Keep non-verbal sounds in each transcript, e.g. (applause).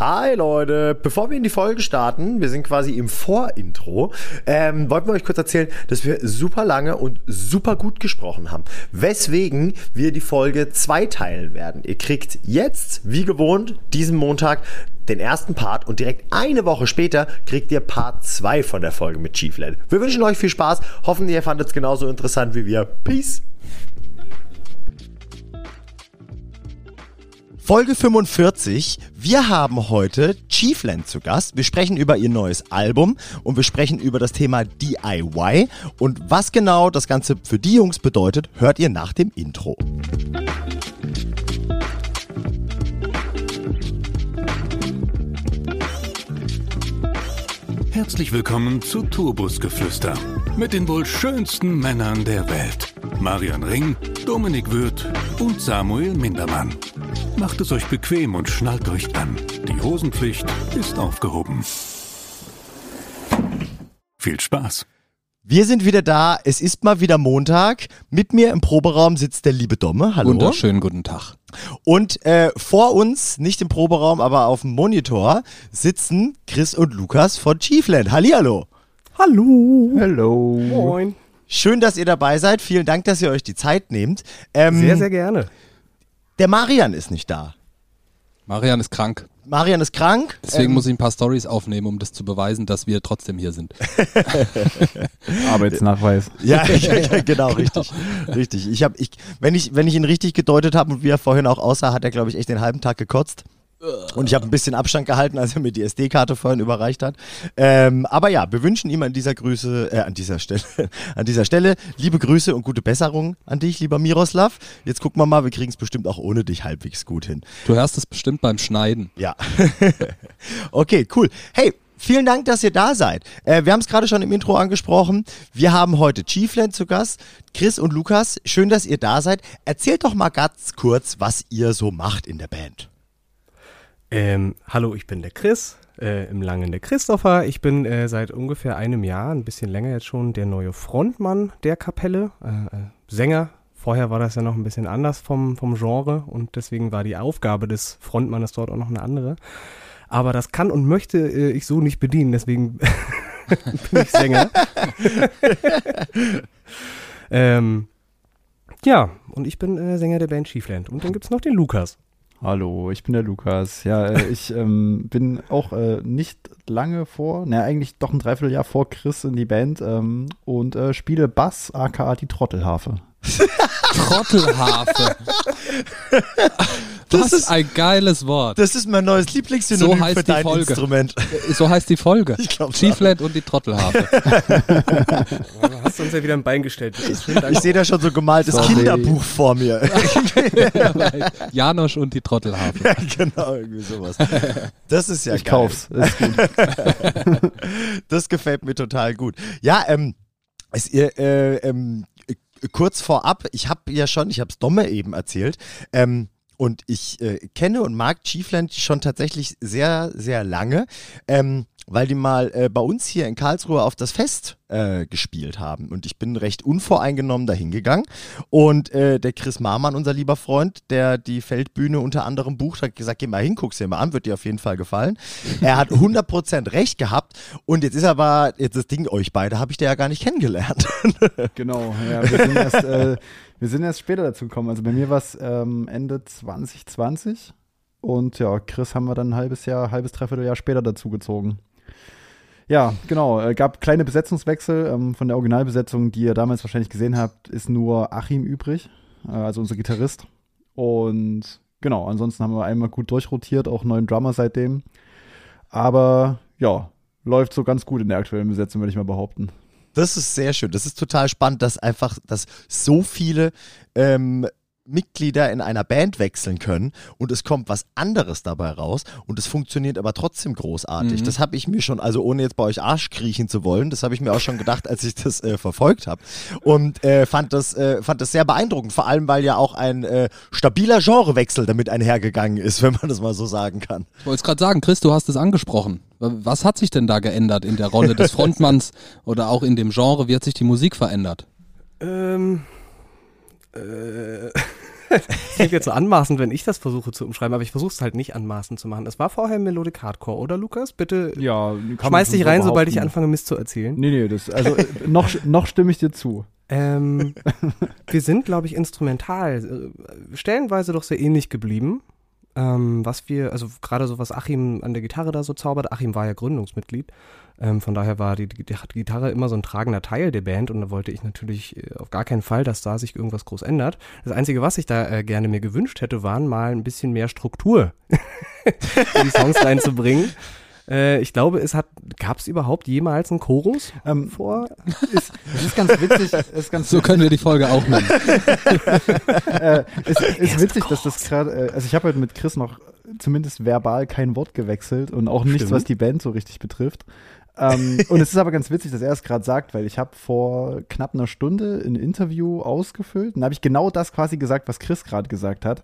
Hi Leute, bevor wir in die Folge starten, wir sind quasi im Vorintro, ähm, wollten wir euch kurz erzählen, dass wir super lange und super gut gesprochen haben. Weswegen wir die Folge zweiteilen werden. Ihr kriegt jetzt, wie gewohnt, diesen Montag den ersten Part und direkt eine Woche später kriegt ihr Part 2 von der Folge mit Chiefland. Wir wünschen euch viel Spaß, hoffen ihr fandet es genauso interessant wie wir. Peace! Folge 45. Wir haben heute Chiefland zu Gast. Wir sprechen über ihr neues Album und wir sprechen über das Thema DIY. Und was genau das Ganze für die Jungs bedeutet, hört ihr nach dem Intro. Herzlich willkommen zu Tourbusgeflüster mit den wohl schönsten Männern der Welt. Marian Ring, Dominik Würth und Samuel Mindermann. Macht es euch bequem und schnallt euch an. Die Hosenpflicht ist aufgehoben. Viel Spaß. Wir sind wieder da. Es ist mal wieder Montag. Mit mir im Proberaum sitzt der liebe Domme. Hallo. Wunderschönen guten Tag. Und äh, vor uns, nicht im Proberaum, aber auf dem Monitor, sitzen Chris und Lukas von Chiefland. Hallihallo. Hallo. Hallo. Moin. Schön, dass ihr dabei seid. Vielen Dank, dass ihr euch die Zeit nehmt. Ähm, Sehr, sehr gerne. Der Marian ist nicht da. Marian ist krank. Marian ist krank. Deswegen Ähm, muss ich ein paar Stories aufnehmen, um das zu beweisen, dass wir trotzdem hier sind. (laughs) Arbeitsnachweis. Ja, (laughs) genau, richtig. Richtig. Ich hab, ich, wenn, ich, wenn ich ihn richtig gedeutet habe und wie er vorhin auch aussah, hat er, glaube ich, echt den halben Tag gekotzt. Und ich habe ein bisschen Abstand gehalten, als er mir die SD-Karte vorhin überreicht hat. Ähm, aber ja, wir wünschen ihm an dieser Grüße, äh, an dieser Stelle, (laughs) an dieser Stelle liebe Grüße und gute Besserung an dich, lieber Miroslav. Jetzt gucken wir mal, wir kriegen es bestimmt auch ohne dich halbwegs gut hin. Du hörst es bestimmt beim Schneiden. Ja. (laughs) okay, cool. Hey, vielen Dank, dass ihr da seid. Äh, wir haben es gerade schon im Intro angesprochen. Wir haben heute Chiefland zu Gast. Chris und Lukas, schön, dass ihr da seid. Erzählt doch mal ganz kurz, was ihr so macht in der Band. Ähm, hallo, ich bin der Chris, äh, im Langen der Christopher. Ich bin äh, seit ungefähr einem Jahr, ein bisschen länger jetzt schon, der neue Frontmann der Kapelle, äh, äh, Sänger. Vorher war das ja noch ein bisschen anders vom, vom Genre und deswegen war die Aufgabe des Frontmannes dort auch noch eine andere. Aber das kann und möchte äh, ich so nicht bedienen, deswegen (laughs) bin ich Sänger. (laughs) ähm, ja, und ich bin äh, Sänger der Band Chiefland. Und dann gibt's noch den Lukas. Hallo, ich bin der Lukas. Ja, äh, (laughs) ich ähm, bin auch äh, nicht lange vor, na eigentlich doch ein Dreivierteljahr vor Chris in die Band ähm, und äh, spiele Bass, aka die Trottelharfe. Trottelharfe. Das Was ist- ein geiles Wort. Das ist mein neues Lieblingssynonym So heißt für die dein Folge. Instrument. So heißt die Folge. Ich glaub, Chiefland und die Trottelharfe. (laughs) Du hast uns ja wieder ein Bein gestellt. Ich sehe da schon so gemaltes Sorry. Kinderbuch vor mir. (laughs) Janosch und die Trottelharfe. ja, genau, irgendwie sowas. Das ist ja ich geil. kauf's. Ist gut. (laughs) Das gefällt mir total gut. Ja, ähm, es, ihr, äh, ähm, äh, kurz vorab, ich habe ja schon, ich habe es Domme eben erzählt, ähm, und ich äh, kenne und mag Chiefland schon tatsächlich sehr, sehr lange, ähm, weil die mal äh, bei uns hier in Karlsruhe auf das Fest äh, gespielt haben. Und ich bin recht unvoreingenommen dahin gegangen. Und äh, der Chris Marmann, unser lieber Freund, der die Feldbühne unter anderem bucht, hat gesagt, geh mal hin, guck's dir mal an, wird dir auf jeden Fall gefallen. Er hat 100% recht gehabt. Und jetzt ist aber, jetzt das Ding, euch beide habe ich da ja gar nicht kennengelernt. (laughs) genau, ja, wir sind erst, äh, wir sind erst später dazu gekommen. Also bei mir war es ähm, Ende 2020 und ja, Chris haben wir dann ein halbes Jahr, halbes Dreivierteljahr später dazu gezogen. Ja, genau. Äh, gab kleine Besetzungswechsel. Ähm, von der Originalbesetzung, die ihr damals wahrscheinlich gesehen habt, ist nur Achim übrig, äh, also unser Gitarrist. Und genau, ansonsten haben wir einmal gut durchrotiert, auch neuen Drummer seitdem. Aber ja, läuft so ganz gut in der aktuellen Besetzung, würde ich mal behaupten. Das ist sehr schön. Das ist total spannend, dass einfach, dass so viele ähm, Mitglieder in einer Band wechseln können und es kommt was anderes dabei raus und es funktioniert aber trotzdem großartig. Mhm. Das habe ich mir schon, also ohne jetzt bei euch Arsch kriechen zu wollen, das habe ich mir auch schon gedacht, als ich das äh, verfolgt habe und äh, fand, das, äh, fand das sehr beeindruckend, vor allem weil ja auch ein äh, stabiler Genrewechsel damit einhergegangen ist, (laughs) wenn man das mal so sagen kann. Ich wollte es gerade sagen, Chris, du hast es angesprochen. Was hat sich denn da geändert in der Rolle des (laughs) Frontmanns oder auch in dem Genre? Wie hat sich die Musik verändert? Ähm, äh, Das klingt jetzt so anmaßend, wenn ich das versuche zu umschreiben, aber ich versuche es halt nicht anmaßend zu machen. Es war vorher Melodic Hardcore, oder Lukas? Bitte Ja, schmeiß dich rein, sobald ich anfange, Mist zu erzählen. Nee, nee, das, also äh, noch, noch stimme ich dir zu. Ähm, (laughs) wir sind, glaube ich, instrumental äh, stellenweise doch sehr ähnlich geblieben. Ähm, was wir, also gerade so was Achim an der Gitarre da so zaubert, Achim war ja Gründungsmitglied, ähm, von daher war die, die, die Gitarre immer so ein tragender Teil der Band und da wollte ich natürlich äh, auf gar keinen Fall, dass da sich irgendwas groß ändert. Das Einzige, was ich da äh, gerne mir gewünscht hätte, waren mal ein bisschen mehr Struktur (laughs) in die Songs reinzubringen. (laughs) Äh, ich glaube, es hat, gab es überhaupt jemals einen Chorus Ähm, vor? (laughs) ist, es ist ganz witzig, ist ganz So können wir die Folge auch nennen. äh, es ist witzig, dass das gerade, äh, also ich habe heute mit Chris noch zumindest verbal kein Wort gewechselt und auch nichts, Stimmt. was die Band so richtig betrifft. Ähm, (laughs) und es ist aber ganz witzig, dass er es gerade sagt, weil ich habe vor knapp einer Stunde ein Interview ausgefüllt und da habe ich genau das quasi gesagt, was Chris gerade gesagt hat.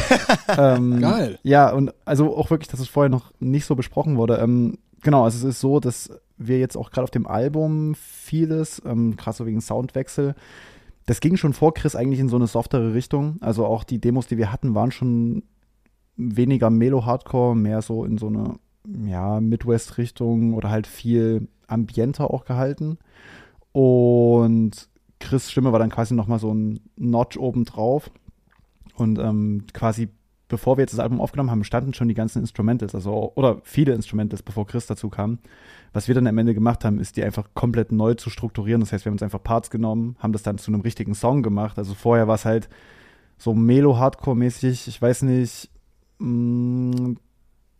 (laughs) ähm, Geil. Ja, und also auch wirklich, dass es vorher noch nicht so besprochen wurde. Ähm, genau, also es ist so, dass wir jetzt auch gerade auf dem Album vieles, ähm, krass so wegen Soundwechsel, das ging schon vor Chris eigentlich in so eine softere Richtung. Also auch die Demos, die wir hatten, waren schon weniger Melo-Hardcore, mehr so in so eine ja, Midwest-Richtung oder halt viel ambienter auch gehalten. Und Chris' Stimme war dann quasi nochmal so ein Notch obendrauf. Und ähm, quasi, bevor wir jetzt das Album aufgenommen haben, standen schon die ganzen Instrumentals, also oder viele Instrumentals, bevor Chris dazu kam. Was wir dann am Ende gemacht haben, ist die einfach komplett neu zu strukturieren. Das heißt, wir haben uns einfach Parts genommen, haben das dann zu einem richtigen Song gemacht. Also vorher war es halt so Melo-Hardcore-mäßig, ich weiß nicht, mh,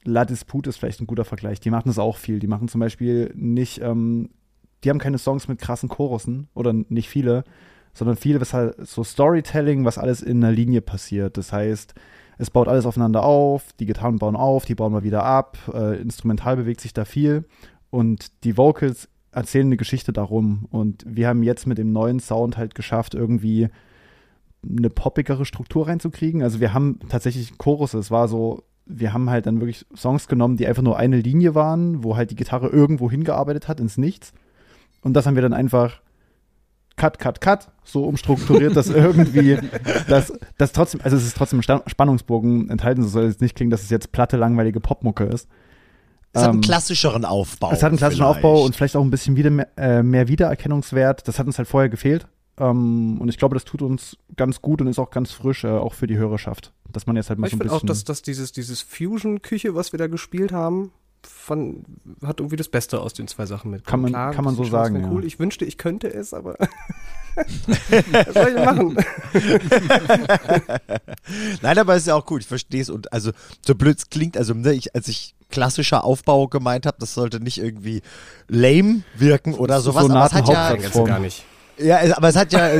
La Dispute ist vielleicht ein guter Vergleich. Die machen das auch viel. Die machen zum Beispiel nicht, ähm, die haben keine Songs mit krassen Chorussen oder nicht viele, sondern viele, was halt so Storytelling, was alles in einer Linie passiert. Das heißt, es baut alles aufeinander auf, die Gitarren bauen auf, die bauen mal wieder ab, äh, instrumental bewegt sich da viel und die Vocals erzählen eine Geschichte darum. Und wir haben jetzt mit dem neuen Sound halt geschafft, irgendwie eine poppigere Struktur reinzukriegen. Also wir haben tatsächlich Chorus, es war so, wir haben halt dann wirklich Songs genommen, die einfach nur eine Linie waren, wo halt die Gitarre irgendwo hingearbeitet hat, ins Nichts. Und das haben wir dann einfach Cut, Cut, Cut, so umstrukturiert, dass (laughs) irgendwie, dass, dass trotzdem, also es ist trotzdem Spannungsbogen enthalten, so soll es nicht klingen, dass es jetzt platte, langweilige Popmucke ist. Es hat einen Ähm, klassischeren Aufbau. es hat einen klassischen vielleicht. Aufbau und vielleicht auch ein bisschen wieder mehr, äh, mehr Wiedererkennungswert. Das hat uns halt vorher gefehlt. Ähm, und ich glaube, das tut uns ganz gut und ist auch ganz frisch, äh, auch für die Hörerschaft. Dass man jetzt halt mal Ich so ein finde bisschen. auch, dass, dass dieses, dieses Fusion-Küche, was wir da gespielt haben, von, hat irgendwie das Beste aus den zwei Sachen mit. Kann man- kann man so sagen, ja. Cool. Ich wünschte, ich könnte es, aber (laughs) (laughs) was soll ich machen? (laughs) Nein, aber ist ja auch gut, ich verstehe es. Und also, so blöd es klingt, also ne, ich, als ich klassischer Aufbau gemeint habe, das sollte nicht irgendwie lame wirken oder So sowas. aber es hat ja, gar nicht. Ja, es- aber es hat ja, (laughs)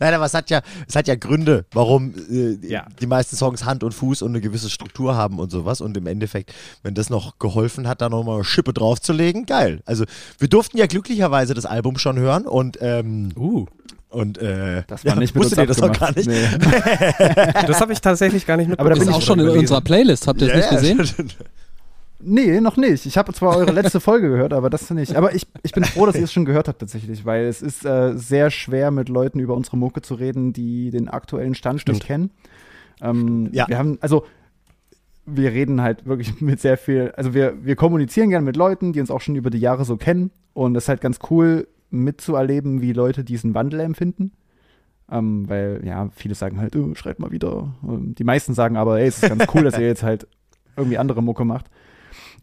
nein, aber es hat ja, es hat ja Gründe, warum äh, Ja. die meisten Songs Hand und Fuß und eine gewisse Struktur haben und sowas. Und im Endeffekt, wenn das noch geholfen hat, da nochmal Schippe draufzulegen, geil. Also wir durften ja glücklicherweise das Album schon hören und ähm, Uh, und äh, das war ja, nicht mit wusstet uns ihr das abgemacht. gar nicht? Nee. (laughs) (laughs) das habe ich tatsächlich gar nicht Aber da mitbekommen. bin Ist ich auch schon in unserer Playlist. Habt ihr es Ja, nicht ja. gesehen? Nee, noch nicht. Ich habe zwar eure letzte Folge gehört, aber das nicht. Aber ich, ich bin froh, dass ihr es schon gehört habt tatsächlich, weil es ist äh, sehr schwer, mit Leuten über unsere Mucke zu reden, die den aktuellen Stand Stimmt. nicht kennen. Ähm, Ja. Wir haben, also wir reden halt wirklich (laughs) mit sehr viel, also wir, wir kommunizieren gerne mit Leuten, die uns auch schon über die Jahre so kennen. Und es ist halt ganz cool mitzuerleben, wie Leute diesen Wandel empfinden. Ähm, weil, ja, viele sagen halt, oh, schreibt mal wieder. Ähm, Die meisten sagen aber, ey, es ist ganz cool, dass ihr jetzt halt (laughs) irgendwie andere Mucke macht.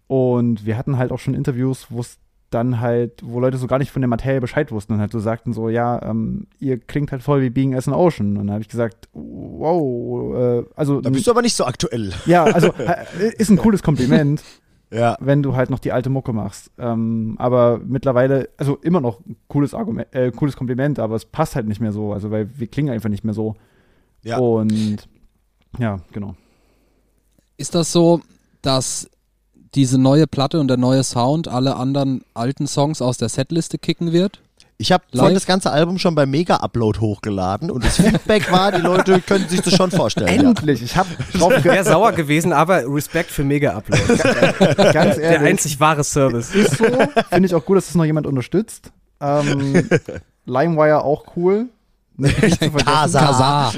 Und wir hatten halt auch schon Interviews, wo es dann halt, wo Leute so gar nicht von der Materie Bescheid wussten und halt so sagten so, ja, ähm, ihr klingt halt voll wie Being as an Ocean. Und dann habe ich gesagt, wow, äh, also Da bist du aber nicht so aktuell. ja, also (laughs) äh, ist ein cooles Kompliment, Ja. wenn du halt noch die alte Mucke machst. Ähm, aber mittlerweile, also immer noch ein cooles Argument, äh, cooles Kompliment, aber es passt halt nicht mehr so, also weil wir klingen einfach nicht mehr so. Ja. Und ja, genau. Ist das so, dass diese neue Platte und der neue Sound alle anderen alten Songs aus der Setliste kicken wird? Ich habe vorhin das ganze Album schon beim Mega-Upload hochgeladen und das Feedback war, die Leute können sich das schon vorstellen. Ja. Endlich, ich habe drauf (laughs) Wäre sauer gewesen, aber Respekt für Mega-Upload. ganz Der ehrlich. einzig wahre Service. ist so. Finde ich auch gut, dass das noch jemand unterstützt. Ähm, (laughs) LimeWire auch cool. (laughs) Kasa. Kasar.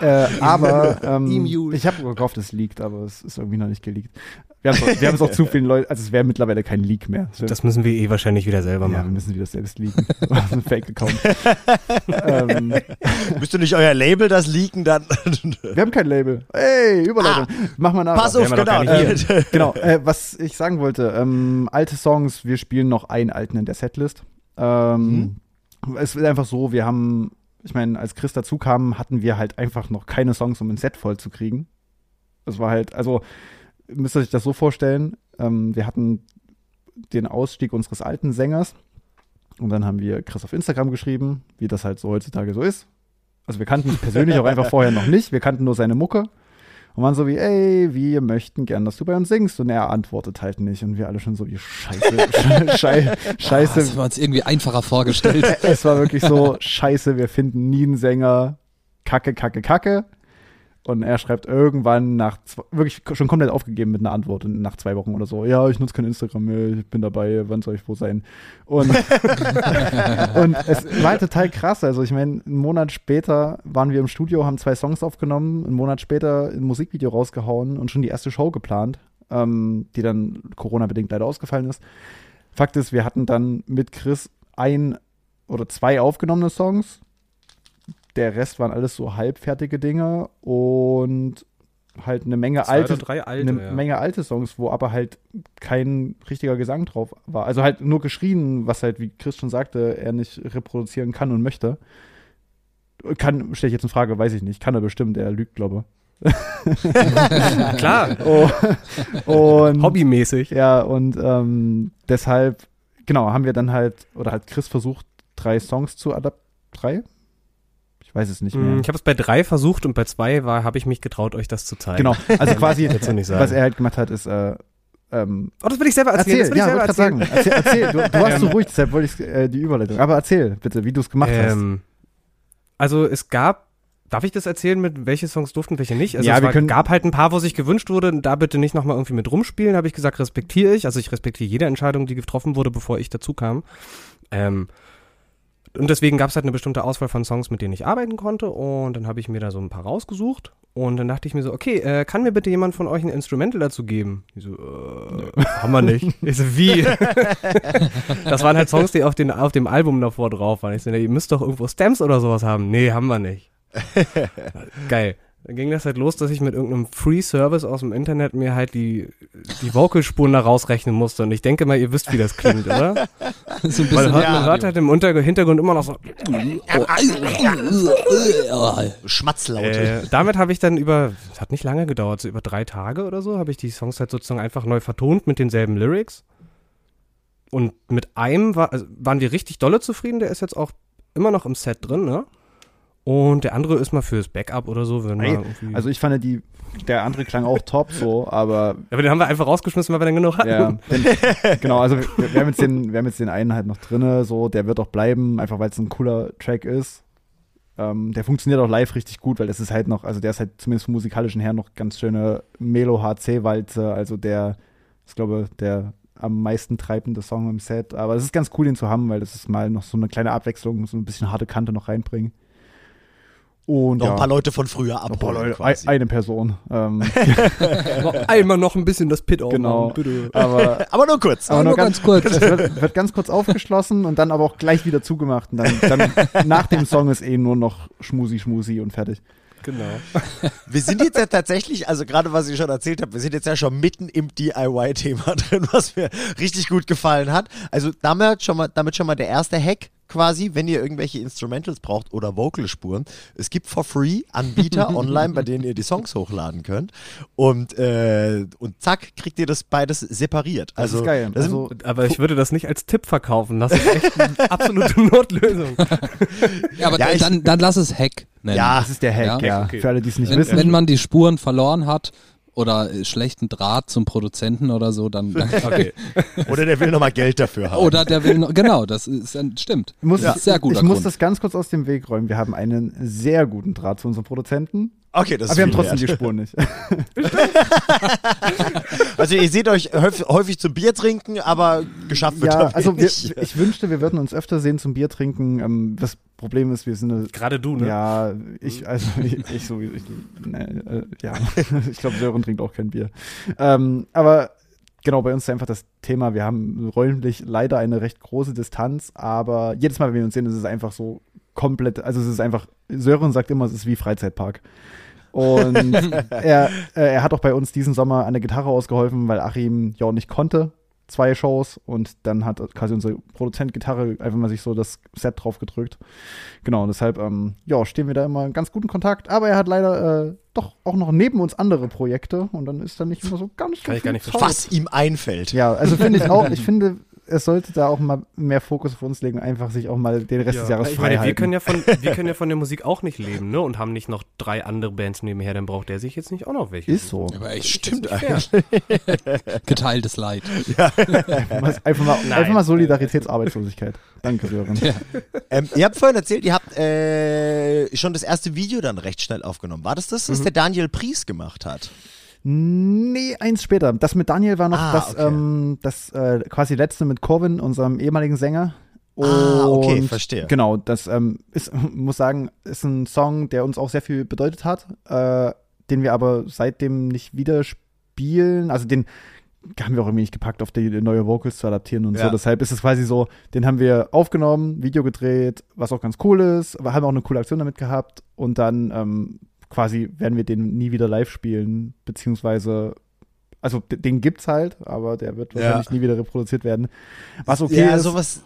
Äh, (laughs) aber ähm, ich habe gehofft, es liegt, aber es ist irgendwie noch nicht geleakt. Wir haben es wir haben's auch zu vielen Leuten, also es wäre mittlerweile kein Leak mehr. Das müssen wir eh wahrscheinlich wieder selber ja, wir machen. müssen wieder selbst leaken. (laughs) Ein Fake-Account. ähm, Müsst ihr nicht euer Label das leaken dann? wir haben kein Label. Hey, Überleitung. Mach mal nach. Pass auf, genau. Äh, genau, äh, was ich sagen wollte, ähm, alte Songs, wir spielen noch einen alten in der Setlist. Ähm, Es ist einfach so, wir haben, ich meine, als Chris dazu kam, hatten wir halt einfach noch keine Songs, um ein Set voll zu kriegen. Das war halt, also müsst ihr euch das so vorstellen, ähm, wir hatten den Ausstieg unseres alten Sängers und dann haben wir Chris auf Instagram geschrieben, wie das halt so heutzutage so ist. Also wir kannten ihn persönlich auch einfach vorher noch nicht, wir kannten nur seine Mucke und waren so wie, ey, wir möchten gern, dass du bei uns singst. Und er antwortet halt nicht. Und wir alle schon so wie, scheiße, (laughs) schei Das scheiße. haben wir uns irgendwie einfacher vorgestellt. (laughs) Es war wirklich so, scheiße, wir finden nie einen Sänger. Kacke, kacke, kacke. Und er schreibt irgendwann nach, zwei, wirklich schon komplett aufgegeben mit einer Antwort und nach zwei Wochen oder so. Ja, ich nutze kein Instagram mehr, ich bin dabei, wann soll ich wo sein? Und, (laughs) und es war halt total krass. Also ich meine, einen Monat später waren wir im Studio, haben zwei Songs aufgenommen, einen Monat später ein Musikvideo rausgehauen und schon die erste Show geplant, ähm, die dann Corona-bedingt leider ausgefallen ist. Fakt ist, wir hatten dann mit Chris ein oder zwei aufgenommene Songs. Der Rest waren alles so halbfertige Dinge und halt eine Menge Zwei alte, alte, eine ja. Menge alte Songs, wo aber halt kein richtiger Gesang drauf war. Also halt nur geschrien, was halt, wie Chris schon sagte, er nicht reproduzieren kann und möchte. Kann, stelle ich jetzt in Frage, weiß ich nicht. Kann er bestimmt, er lügt, glaube (laughs) (laughs) Klar, ich. Oh, und hobbymäßig. ja, und ähm, deshalb, genau, haben wir dann halt, oder hat Chris versucht, drei Songs zu adaptieren. Drei? Ich weiß es nicht mehr. Mm, Ich habe es bei drei versucht und bei zwei war, habe ich mich getraut, euch das zu zeigen. Genau, also (laughs) quasi, Dazu nicht sagen. was er halt gemacht hat, ist, äh, ähm, Oh, das will ich selber erzählen. erzähl, das will ja, ich wollte selber gerade sagen. Erzähl, erzähl. Du, du warst (laughs) so Ähm, ruhig, deshalb wollte ich äh, die Überleitung. Aber erzähl bitte, wie du es gemacht hast. Ähm, also es gab, darf ich das erzählen, mit welche Songs durften, welche nicht? Also Ja, es wir war, gab halt ein paar, wo sich gewünscht wurde, da bitte nicht nochmal irgendwie mit rumspielen, habe ich gesagt, respektiere ich. Also ich respektiere jede Entscheidung, die getroffen wurde, bevor ich dazu kam. Ähm, und deswegen gab es halt eine bestimmte Auswahl von Songs, mit denen ich arbeiten konnte. Und dann habe ich mir da so ein paar rausgesucht. Und dann dachte ich mir so, okay, äh, kann mir bitte jemand von euch ein Instrumental dazu geben? Die so, äh, haben wir nicht. Ich so, wie? (laughs) das waren halt Songs, die auf, den, auf dem Album davor drauf waren. Ich so, ihr müsst doch irgendwo Stamps oder sowas haben. Nee, haben wir nicht. (laughs) Geil. Dann ging das halt los, dass ich mit irgendeinem Free-Service aus dem Internet mir halt die, die Vocalspuren da rausrechnen musste. Und ich denke mal, ihr wisst, wie das klingt, oder? (laughs) so ein bisschen hört, man hört halt im Unterg- Hintergrund immer noch so. Schmatzlaute. Äh, damit habe ich dann über, es hat nicht lange gedauert, so über drei Tage oder so, habe ich die Songs halt sozusagen einfach neu vertont mit denselben Lyrics. Und mit einem war, also waren wir richtig dolle zufrieden, der ist jetzt auch immer noch im Set drin, ne? Und der andere ist mal fürs Backup oder so, wenn wir Ey, irgendwie. Also ich fand die, der andere klang auch top so, aber ja, aber den haben wir einfach rausgeschmissen, weil wir dann genug hatten. ja, den, genau, also wir, wir, haben jetzt den, wir haben jetzt den einen halt noch drinne, so, der wird auch bleiben, einfach weil es ein cooler Track ist. Ähm, der funktioniert auch live richtig gut, weil das ist halt noch, also der ist halt zumindest vom musikalischen her noch ganz schöne Melo-HC-Walze, also der, ich glaube, der am meisten treibende Song im Set. Aber es ist ganz cool, den zu haben, weil das ist mal noch so eine kleine Abwechslung, so ein bisschen harte Kante noch reinbringen. Und Noch ja, ein paar Leute von früher ein abholen Leute, quasi. eine Person. Ähm, (laughs) Einmal noch ein bisschen das Pit genau. bitte. Aber (laughs) Aber nur kurz. aber nur nur ganz ganz, kurz. Es wird, (laughs) wird ganz kurz aufgeschlossen und dann aber auch gleich wieder zugemacht. Und dann, dann nach dem Song ist eh nur noch Schmusi, Schmusi und fertig. Genau. Wir sind jetzt ja tatsächlich, also gerade was ich schon erzählt habe, wir sind jetzt ja schon mitten im DIY-Thema drin, was mir richtig gut gefallen hat. Also damit schon mal, damit schon mal der erste Hack quasi, wenn ihr irgendwelche Instrumentals braucht oder Vocalspuren. Es gibt for free Anbieter (laughs) online, bei denen ihr die Songs hochladen könnt. Und, äh, und zack, kriegt ihr das beides separiert. Das Also, ist geil. Das sind, Also, Aber ich würde das nicht als Tipp verkaufen. Das ist echt eine (laughs) absolute Notlösung. (laughs) Ja, aber Ja, ich- dann, dann lass es Hack nennen. ja, das ist der Hack, Ja. ja. Okay. Für alle, die es nicht Wenn, wissen. wenn man die Spuren verloren hat oder äh, schlechten Draht zum Produzenten oder so, dann, dann (laughs) Okay. oder der will nochmal Geld dafür haben. oder der will noch, genau, das ist ein- stimmt. muss, das ist sehr guter ich muss Grund. das ganz kurz aus dem Weg räumen. Wir haben einen sehr guten Draht zu unserem Produzenten, okay, das aber ist wir haben trotzdem wert. die Spuren nicht. (laughs) Also ihr seht euch häufig, zum Bier trinken, aber geschafft wird ja, also wir, wenig. ich wünschte, wir würden uns öfter sehen zum Bier trinken. Ähm, was Problem ist, wir sind eine Gerade du, ne? Ja, ich, also ich, ich so, ich, ne, äh, ja, (laughs) ich glaube, Sören trinkt auch kein Bier. Ähm, aber genau, bei uns ist einfach das Thema, wir haben räumlich leider eine recht große Distanz, aber jedes Mal, wenn wir uns sehen, ist es einfach so komplett, also es ist einfach, Sören sagt immer, es ist wie Freizeitpark. Und (laughs) er, äh, er hat auch bei uns diesen Sommer an der Gitarre ausgeholfen, weil Achim ja auch nicht konnte. Zwei Shows und dann hat quasi unser Produzent Gitarre einfach mal sich so das Set drauf gedrückt. Genau, und deshalb, ähm, ja, stehen wir da immer in ganz guten Kontakt. Aber er hat leider äh, doch auch noch neben uns andere Projekte und dann ist da nicht immer so ganz so Kann ich gar nicht verstehen. Was ihm einfällt. Ja, also finde ich auch, (laughs) ich finde, es sollte da auch mal mehr Fokus auf uns legen, einfach sich auch mal den Rest des Jahres ich frei meine, wir halten. können, ja von, (laughs) wir können ja von der Musik auch nicht leben, ne? Und haben nicht noch drei andere Bands nebenher, dann braucht der sich jetzt nicht auch noch welche. ist so. Aber echt Stimmt eigentlich. (laughs) geteiltes Leid. Einfach mal, Nein. einfach mal Solidaritätsarbeitslosigkeit. Danke, Sören. Ähm, ihr habt vorhin erzählt, ihr habt äh, schon das erste Video dann recht schnell aufgenommen. War das das, was der Daniel Pries gemacht hat? Nee, eins später. Das mit Daniel war noch Ah, das, okay. ähm, das äh, quasi letzte mit Corvin, unserem ehemaligen Sänger. Ah, okay, Und verstehe. Genau, das ähm, ist, (laughs) muss sagen, ist ein Song, der uns auch sehr viel bedeutet hat, äh, den wir aber seitdem nicht wieder spielen. Also den haben wir auch irgendwie nicht gepackt, auf die neue Vocals zu adaptieren und Ja. so. Deshalb ist es quasi so, den haben wir aufgenommen, Video gedreht, was auch ganz cool ist, aber haben auch eine coole Aktion damit gehabt und dann ähm, quasi werden wir den nie wieder live spielen, beziehungsweise also den gibt's halt, aber der wird Ja. wahrscheinlich nie wieder reproduziert werden. Was okay ja, ist. sowas.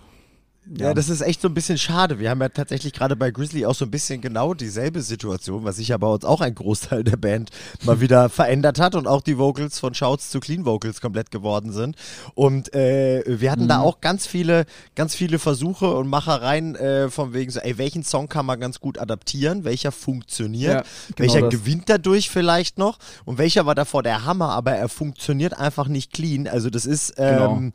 Ja. das ist echt so ein bisschen schade. Wir haben ja tatsächlich gerade bei Grizzly auch so ein bisschen genau dieselbe Situation, was sich ja bei uns auch ein Großteil der Band (laughs) mal wieder verändert hat und auch die Vocals von Shouts zu Clean Vocals komplett geworden sind. Und äh, wir hatten da auch ganz viele, ganz viele Versuche und Machereien äh, von wegen so, ey, welchen Song kann man ganz gut adaptieren, welcher funktioniert, Ja, genau welcher das. gewinnt dadurch vielleicht noch und welcher war davor der Hammer, aber er funktioniert einfach nicht clean. Also das ist, Genau. ähm,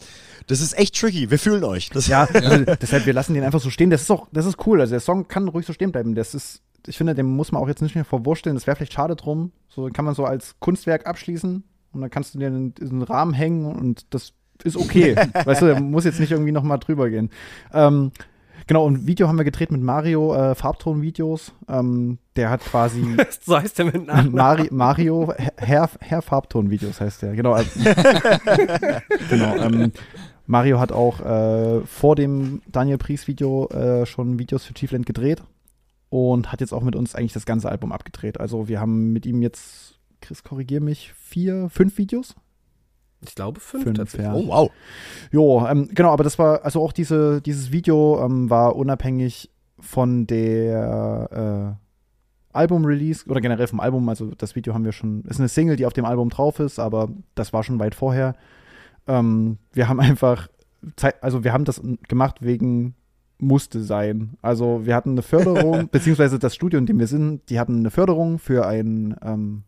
das ist echt tricky. Wir fühlen euch. Das Ja, (laughs) also deshalb, wir lassen den einfach so stehen. Das ist auch, das ist cool. Also der Song kann ruhig so stehen bleiben. Das ist, ich finde, dem muss man auch jetzt nicht mehr vorwursteln. Das wäre vielleicht schade drum. So kann man so als Kunstwerk abschließen und dann kannst du dir in diesen Rahmen hängen und das ist okay. (laughs) weißt du, der muss jetzt nicht irgendwie nochmal drüber gehen. Ähm, genau, und Video haben wir gedreht mit Mario, äh, Farbton-Videos. Ähm, der hat quasi (laughs) so heißt der mit Namen. Mari Mario, Herr, Herr Farbton-Videos heißt der. Genau. also- (laughs) genau. Ähm, Mario hat auch äh, vor dem Daniel Pries-Video äh, schon Videos für Chiefland gedreht und hat jetzt auch mit uns eigentlich das ganze Album abgedreht. Also wir haben mit ihm jetzt, Chris, korrigier mich, vier, fünf Videos? Ich glaube fünf, Fünf, tatsächlich. ja. Oh, wow. Jo, ähm, genau, aber das war, also auch diese, dieses Video ähm, war unabhängig von der äh, Album-Release oder generell vom Album. Also das Video haben wir schon, ist eine Single, die auf dem Album drauf ist, aber das war schon weit vorher. Ähm, wir haben (laughs) einfach, Zeit, also wir haben das gemacht wegen musste sein. Also wir hatten eine Förderung, (laughs) beziehungsweise das Studio, in dem wir sind, die hatten eine Förderung für ein ähm,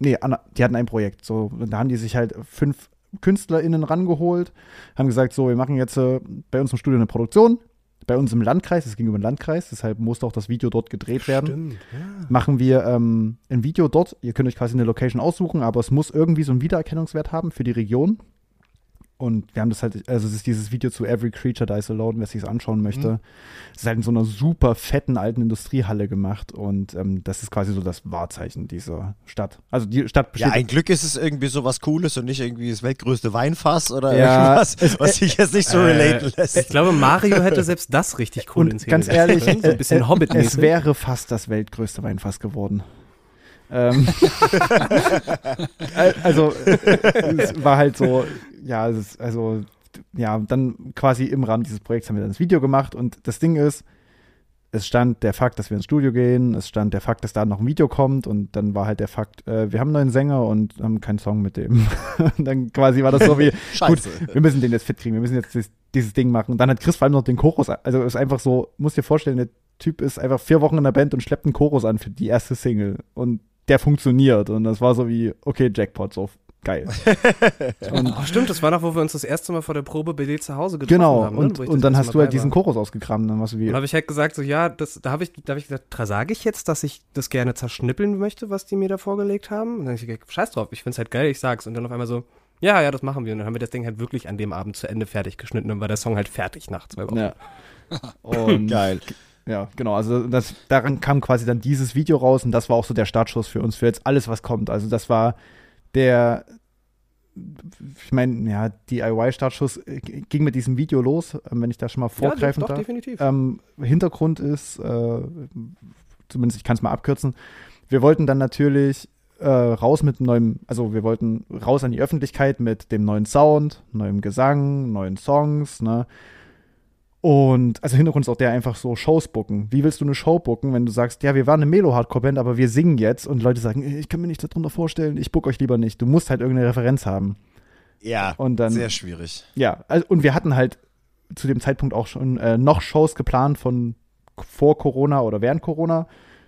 Nee, die hatten ein Projekt. So, und da haben die sich halt fünf KünstlerInnen rangeholt, haben gesagt, so, wir machen jetzt äh, bei uns im Studio eine Produktion, bei uns im Landkreis, es ging über den Landkreis, deshalb musste auch das Video dort gedreht werden. Stimmt, ja. Machen wir ähm, ein Video dort, ihr könnt euch quasi eine Location aussuchen, aber es muss irgendwie so einen Wiedererkennungswert haben für die Region. Und wir haben das halt, also es ist dieses Video zu Every Creature Dies Alone, wer sich es anschauen möchte. Es ist halt in so einer super fetten alten Industriehalle gemacht und ähm, das ist quasi so das Wahrzeichen dieser Stadt. Also die Stadt besteht Ja, ein Glück ist es irgendwie so was Cooles und nicht irgendwie das weltgrößte Weinfass oder Ja, irgendwas, es- was sich jetzt nicht so relaten Ich lässt. glaube, Mario (laughs) hätte selbst das richtig cool Und ins ganz ehrlich, so ein bisschen äh, hobbit es wäre fast das weltgrößte Weinfass geworden. Ähm, (laughs) Al- also, es war halt so, ja, ist, also, ja, dann quasi im Rahmen dieses Projekts haben wir dann das Video gemacht und das Ding ist, es stand der Fakt, dass wir ins Studio gehen, es stand der Fakt, dass da noch ein Video kommt und dann war halt der Fakt, äh, wir haben einen neuen Sänger und haben keinen Song mit dem. (laughs) und dann quasi war das so wie, (laughs) gut, wir müssen den jetzt fit kriegen, wir müssen jetzt dieses, dieses Ding machen. Und dann hat Chris vor allem noch den Chorus, also ist einfach so, musst dir vorstellen, der Typ ist einfach vier Wochen in der Band und schleppt einen Chorus an für die erste Single. Und der funktioniert. Und das war so wie, okay, Jackpot, so geil. (laughs) Und, oh, stimmt, das war doch, wo wir uns das erste Mal vor der Probe bei dir zu Hause getroffen genau. haben. ne? Und, und dann hast du halt diesen. Chorus ausgekramt. Dann warst du wie, Dann habe ich halt gesagt, so, ja, das, da habe ich, da hab ich gesagt, sage ich jetzt, dass ich das gerne zerschnippeln möchte, was die mir da vorgelegt haben? Und dann habe ich gesagt, scheiß drauf, ich find's halt geil, ich sag's. Und dann auf einmal so, ja, ja, das machen wir. Und dann haben wir das Ding halt wirklich an dem Abend zu Ende fertig geschnitten und war der Song halt fertig nach zwei Wochen. ja. Und (laughs) Geil. Ja, genau. Also das, daran kam quasi dann dieses Video raus und das war auch so der Startschuss für uns, für jetzt alles, was kommt. Also das war der, ich meine, ja, DIY-Startschuss äh, ging mit diesem Video los, ähm, wenn ich da schon mal vorgreifen ja, doch, darf. definitiv. Ähm, Hintergrund ist, äh, zumindest ich kann es mal abkürzen, wir wollten dann natürlich äh, raus mit neuem, also wir wollten raus an die Öffentlichkeit mit dem neuen Sound, neuem Gesang, neuen Songs, ne? Und also Hintergrund ist auch der einfach so Shows booken. Wie willst du eine Show booken, wenn du sagst, ja, wir waren eine Melo-Hardcore-Band, aber wir singen jetzt und Leute sagen, ich kann mir nichts darunter vorstellen, ich book euch lieber nicht. Du musst halt irgendeine Referenz haben. Ja, Und dann, sehr schwierig. ja, also, und wir hatten halt zu dem Zeitpunkt auch schon äh, noch Shows geplant von vor Corona oder während Corona.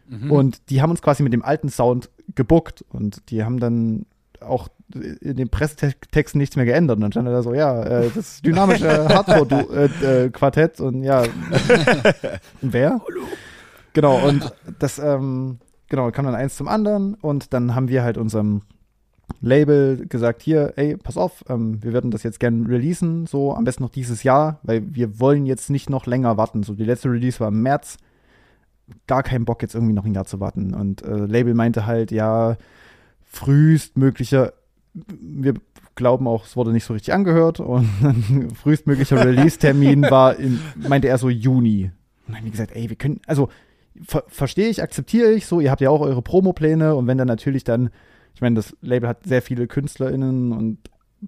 Mhm. Und die haben uns quasi mit dem alten Sound gebuckt und die haben dann auch in den Pressetexten nichts mehr geändert. Und dann stand da so, ja, äh, das dynamische (laughs) Hardcore-Quartett und ja, (laughs) und wer? Genau, und das, ähm, genau, kam dann eins zum anderen und dann haben wir halt unserem Label gesagt, hier, ey, pass auf, ähm, wir würden das jetzt gerne releasen, so am besten noch dieses Jahr, weil wir wollen jetzt nicht noch länger warten. So, die letzte Release war im März, gar keinen Bock jetzt irgendwie noch ein Jahr zu warten. Und äh, Label meinte halt, ja, frühestmöglicher, wir glauben auch, es wurde nicht so richtig angehört und (laughs) frühestmöglicher Release-Termin war, in, meinte er so Juni. Und dann haben wir gesagt, ey, wir können, also ver verstehe ich, akzeptiere ich so, ihr habt ja auch eure Promopläne und wenn dann natürlich dann, ich meine, das Label hat sehr viele KünstlerInnen und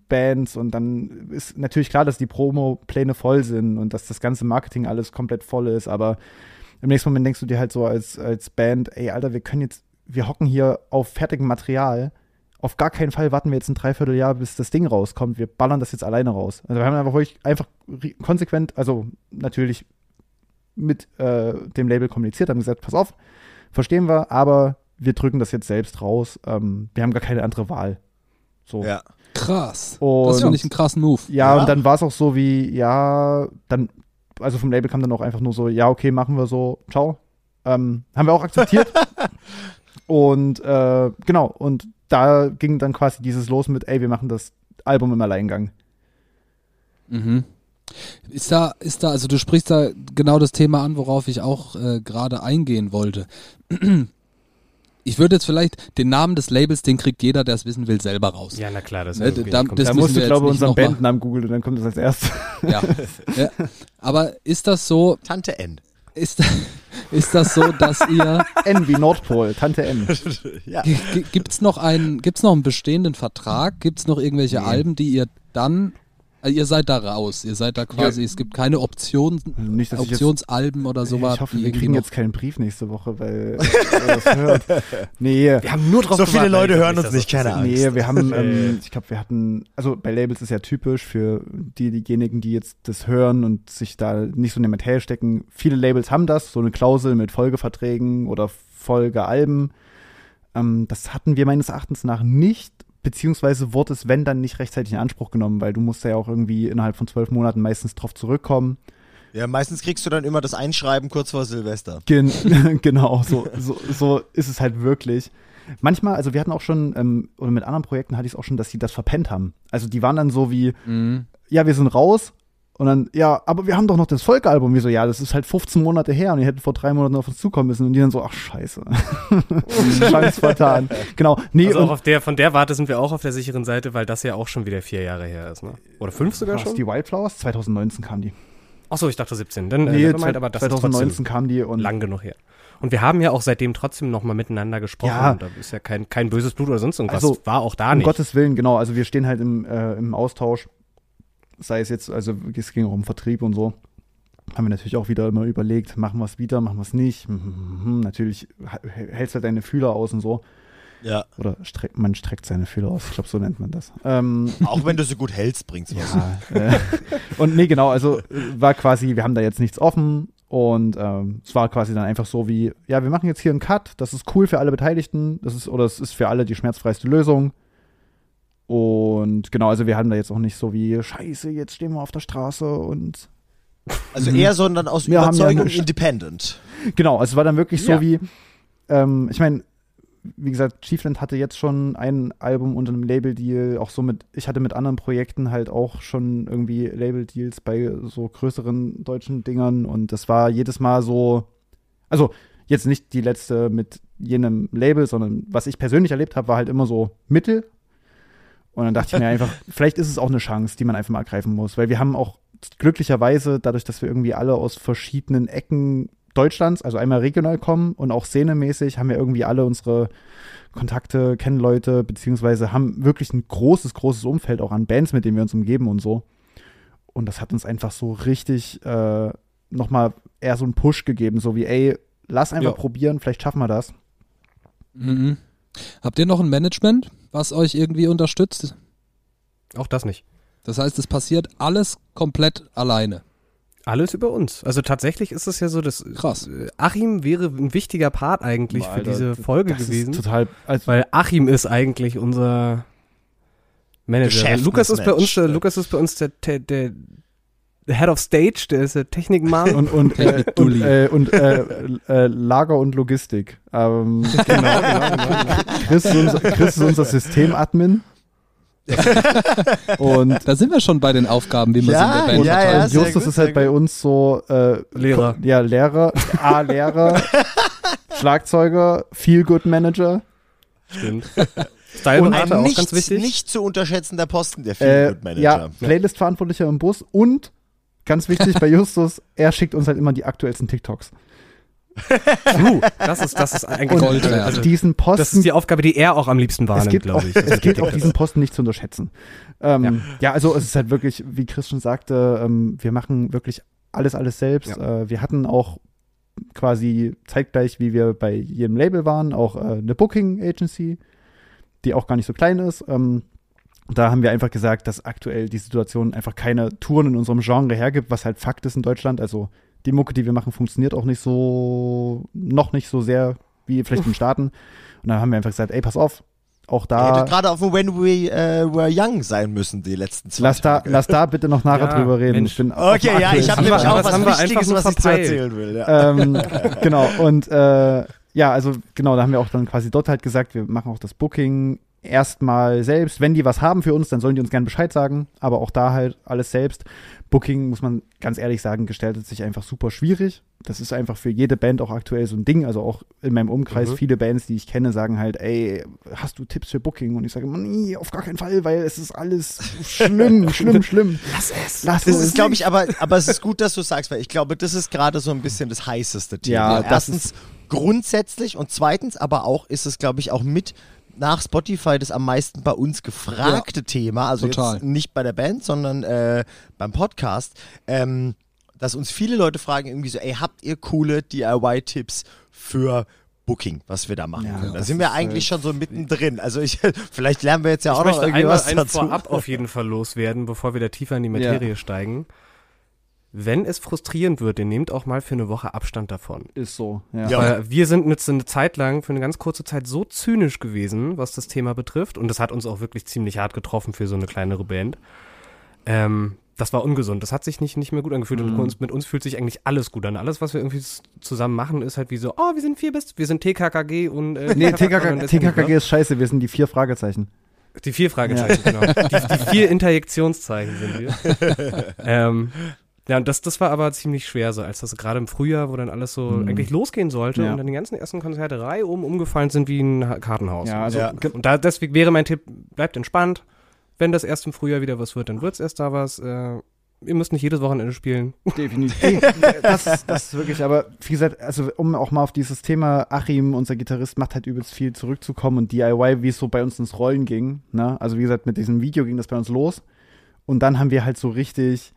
Bands und dann ist natürlich klar, dass die Promopläne voll sind und dass das ganze Marketing alles komplett voll ist, aber im nächsten Moment denkst du dir halt so als, als Band, ey, Alter, wir können jetzt, wir hocken hier auf fertigem Material. Auf gar keinen Fall warten wir jetzt ein Dreivierteljahr, bis das Ding rauskommt. Wir ballern das jetzt alleine raus. Also wir haben einfach wirklich einfach konsequent, also natürlich mit äh, dem Label kommuniziert, haben gesagt, pass auf, verstehen wir, aber wir drücken das jetzt selbst raus. Ähm, wir haben gar keine andere Wahl. So. Ja. Krass. Und das finde ich einen krassen Move. ja, Ja. und dann war es auch so wie, ja, dann, also vom Label kam dann auch einfach nur so, ja, okay, machen wir so, ciao. Ähm, haben wir auch akzeptiert. (laughs) und äh, genau, und da ging dann quasi dieses los mit, ey, wir machen das Album im Alleingang. Mhm. Ist da, ist da, also du sprichst da genau das Thema an, worauf ich auch äh, gerade eingehen wollte. (clears throat) Ich würde jetzt vielleicht den Namen des Labels, den kriegt jeder, der es wissen will, selber raus. ja, na klar, das, Ne, ist okay, da- das da musst du, glaube ich, unseren Bandnamen googeln und dann kommt das als erstes. Ja. (laughs) ja. Aber ist das so, Tante N. ist, (laughs) ist das so, dass ihr, (laughs) N wie Nordpol, Tante N. (laughs) ja. gibt es noch einen, gibt's noch einen bestehenden Vertrag? Gibt es noch irgendwelche Alben, die ihr dann, also ihr seid da raus, ihr seid da quasi, es gibt keine Option, Nicht, dass ich jetzt Optionsalben oder sowas. ich hoffe, wir kriegen jetzt keinen Brief nächste Woche, weil er das hört. (laughs) Nee, Wir haben nur drauf So viele gewartet, Leute hören uns nicht, keine Angst. Nee, wir haben, Äh. (laughs) ähm, ich glaube, wir hatten, also bei Labels ist ja typisch für die, diejenigen, die jetzt das hören und sich da nicht so in der Materie stecken. Viele Labels haben das, so eine Klausel mit Folgeverträgen oder Folgealben. Ähm, das hatten wir meines Erachtens nach nicht, beziehungsweise wurde es, wenn dann, nicht rechtzeitig in Anspruch genommen, weil du musst ja auch irgendwie innerhalb von zwölf Monaten meistens drauf zurückkommen. ja, meistens kriegst du dann immer das Einschreiben kurz vor Silvester. Gen (laughs) genau, so, so, so ist es halt wirklich. Manchmal, also wir hatten auch schon, ähm, oder mit anderen Projekten hatte ich es auch schon, dass die das verpennt haben. Also die waren dann so wie, Mhm. ja, wir sind raus. Und dann, ja, aber wir haben doch noch das Folgealbum. Wir so, ja, das ist halt 15 Monate her und ihr hättet vor drei Monaten auf uns zukommen müssen. Und die dann so, ach, scheiße. (laughs) Chance vertan. Genau. Nee, Also und auch auf der, von der Warte sind wir auch auf der sicheren Seite, weil das ja auch schon wieder vier Jahre her ist, ne? Oder fünf sogar was, schon? die Wildflowers? 2019 kam die. Achso, ich dachte 17. Dann, Nee, äh, meint, aber das ist 2019 trotzdem kam die und lang genug her. Und wir haben ja auch seitdem trotzdem noch mal miteinander gesprochen. Ja. Da ist ja kein, kein böses Blut oder sonst irgendwas. Also, war auch da um nicht. Gottes Willen, genau. Also wir stehen halt im, äh, im Austausch. Sei es jetzt, also es ging auch um Vertrieb und so. Haben wir natürlich auch wieder immer überlegt, machen wir es wieder, machen wir es nicht. Hm, hm, hm, Natürlich hältst du halt deine Fühler aus und so. Ja. Oder streck, man streckt seine Fühler aus. Ich glaube, so nennt man das. Ähm, (laughs) Auch wenn du so gut hältst, bringst du was. ja, äh, und nee, genau, also äh, war quasi, wir haben da jetzt nichts offen und ähm, es war quasi dann einfach so wie, ja, wir machen jetzt hier einen Cut, das ist cool für alle Beteiligten, das ist, oder es ist für alle die schmerzfreiste Lösung. Und genau, also wir haben da jetzt auch nicht so wie, scheiße, jetzt stehen wir auf der Straße und Also eher, sondern aus Wir haben ja Überzeugung eine- independent. Genau, also es war dann wirklich so Ja. wie, ähm, ich meine, wie gesagt, Chiefland hatte jetzt schon ein Album unter einem Label-Deal, auch so mit, ich hatte mit anderen Projekten halt auch schon irgendwie Label-Deals bei so größeren deutschen Dingern und das war jedes Mal so, also jetzt nicht die letzte mit jenem Label, sondern was ich persönlich erlebt habe, war halt immer so Mittel. Und dann dachte ich mir einfach, (laughs) vielleicht ist es auch eine Chance, die man einfach mal ergreifen muss, weil wir haben auch glücklicherweise, dadurch, dass wir irgendwie alle aus verschiedenen Ecken Deutschlands, also einmal regional kommen und auch szenemäßig, haben wir irgendwie alle unsere Kontakte, kennen Leute, beziehungsweise haben wirklich ein großes, großes Umfeld auch an Bands, mit denen wir uns umgeben und so. Und das hat uns einfach so richtig äh, nochmal eher so einen Push gegeben, so wie, ey, lass einfach Ja. probieren, vielleicht schaffen wir das. Mhm. Habt ihr noch ein Management, was euch irgendwie unterstützt? Auch das nicht. Das heißt, es passiert alles komplett alleine. Alles über uns. Also tatsächlich ist es ja so, dass Krass. äh, Achim wäre ein wichtiger Part eigentlich für Alter, diese Folge das gewesen. Ist total, also, Weil Achim ist eigentlich unser Manager. Lukas ist bei uns, der, Lukas ist bei uns der, der, der Head of Stage, der ist der Technikmann. und, und, (laughs) äh, und, Dulli. äh, und äh, äh, Lager und Logistik. Ähm, (laughs) genau, genau, genau. Chris, ist unser, Chris ist unser Systemadmin. (laughs) und Da sind wir schon bei den Aufgaben, wie man Ja, sie in der Band ja, und sehr Justus gut, ist halt bei uns so äh, Lehrer. Ja, Lehrer, A, Lehrer, Schlagzeuger, Feel Good Manager. Stimmt. Styleberater Ein auch nicht, ganz wichtig. nicht zu unterschätzender Posten, der Äh, Feel-Good-Manager. ja, Playlist-Verantwortlicher im Bus und ganz wichtig bei Justus, er schickt uns halt immer die aktuellsten TikToks. (laughs) Uh, das ist, das ist eigentlich Und Gold also, diesen Posten Das ist die Aufgabe, die er auch am liebsten wahrnimmt, glaube ich. es gibt auch diesen Posten nicht zu unterschätzen. Ähm, ja. also es ist halt wirklich, wie Chris schon sagte, ähm, wir machen wirklich alles, alles selbst. Äh, wir hatten auch quasi zeitgleich, wie wir bei jedem Label waren, auch äh, eine Booking Agency, die auch gar nicht so klein ist. Ähm, da haben wir einfach gesagt, dass aktuell die Situation einfach keine Touren in unserem Genre hergibt, was halt Fakt ist in Deutschland. Also die Mucke, die wir machen, funktioniert auch nicht so, noch nicht so sehr wie vielleicht in den Staaten. Und dann haben wir einfach gesagt, ey, pass auf, auch da, hättet gerade auf dem When We äh, Were Young sein müssen, die letzten zwei lass da, Tage. lass da bitte noch nachher Ja, drüber reden. Mensch. Ich bin Okay, ja, ich habe nämlich auch was Wichtiges, was ich zu erzählen will. Ja. ähm, genau, und äh, ja, also genau, da haben wir auch dann quasi dort halt gesagt, wir machen auch das Booking erstmal selbst. Wenn die was haben für uns, dann sollen die uns gerne Bescheid sagen, aber auch da halt alles selbst. Booking, muss man ganz ehrlich sagen, gestaltet sich einfach super schwierig. Das ist einfach für jede Band auch aktuell so ein Ding. Also auch in meinem Umkreis, Mhm. viele Bands, die ich kenne, sagen halt, ey, hast du Tipps für Booking? Und ich sage immer, nee, auf gar keinen Fall, weil es ist alles schlimm, (laughs) schlimm, schlimm. Lass es. Lass Das es. ist, glaube ich, aber, aber es ist gut, dass du sagst, weil ich glaube, das ist gerade so ein bisschen das heißeste Thema. Ja, das Erstens grundsätzlich und zweitens aber auch ist es, glaube ich, auch mit nach Spotify das am meisten bei uns gefragte Thema, also total. jetzt nicht bei der Band, sondern äh, beim Podcast, ähm, dass uns viele Leute fragen irgendwie so, ey, habt ihr coole DIY-Tipps für Booking, was wir da machen Ja, können? Da sind wir ist, eigentlich äh, schon so mittendrin. Also ich, (laughs) vielleicht lernen wir jetzt ja Ich auch noch irgendwie einmal was eins dazu. vorab auf jeden Fall loswerden, bevor wir da tiefer in die Materie steigen. Wenn es frustrierend wird, dann nehmt auch mal für eine Woche Abstand davon. Ist so, ja. Ja. Weil wir sind jetzt eine Zeit lang, für eine ganz kurze Zeit, so zynisch gewesen, was das Thema betrifft. Und das hat uns auch wirklich ziemlich hart getroffen für so eine kleinere Band. Ähm, das war ungesund. Das hat sich nicht, nicht mehr gut angefühlt. Und Mhm. uns, mit uns fühlt sich eigentlich alles gut an. Alles, was wir irgendwie zusammen machen, ist halt wie so, oh, wir sind vier bis, wir sind TKKG und äh, Nee, und TKK, das TKKG ist scheiße, wir sind die vier Fragezeichen. Die vier Fragezeichen, genau. Die, die vier Interjektionszeichen sind wir. (laughs) ähm, ja, und das, das war aber ziemlich schwer, so als das gerade im Frühjahr, wo dann alles so Mhm. eigentlich losgehen sollte Ja. und dann die ganzen ersten Konzerte reihum umgefallen sind wie ein Ha- Kartenhaus. Ja, also Ja. Und da deswegen wäre mein Tipp, bleibt entspannt. Wenn das erst im Frühjahr wieder was wird, dann wird's erst da was. Äh, ihr müsst nicht jedes Wochenende spielen. (laughs) definitiv. Das, ist- das ist wirklich, aber wie gesagt, also um auch mal auf dieses Thema, Achim, unser Gitarrist, macht halt übelst viel zurückzukommen und DIY, wie es so bei uns ins Rollen ging. Ne? Also wie gesagt, mit diesem Video ging das bei uns los. Und dann haben wir halt so richtig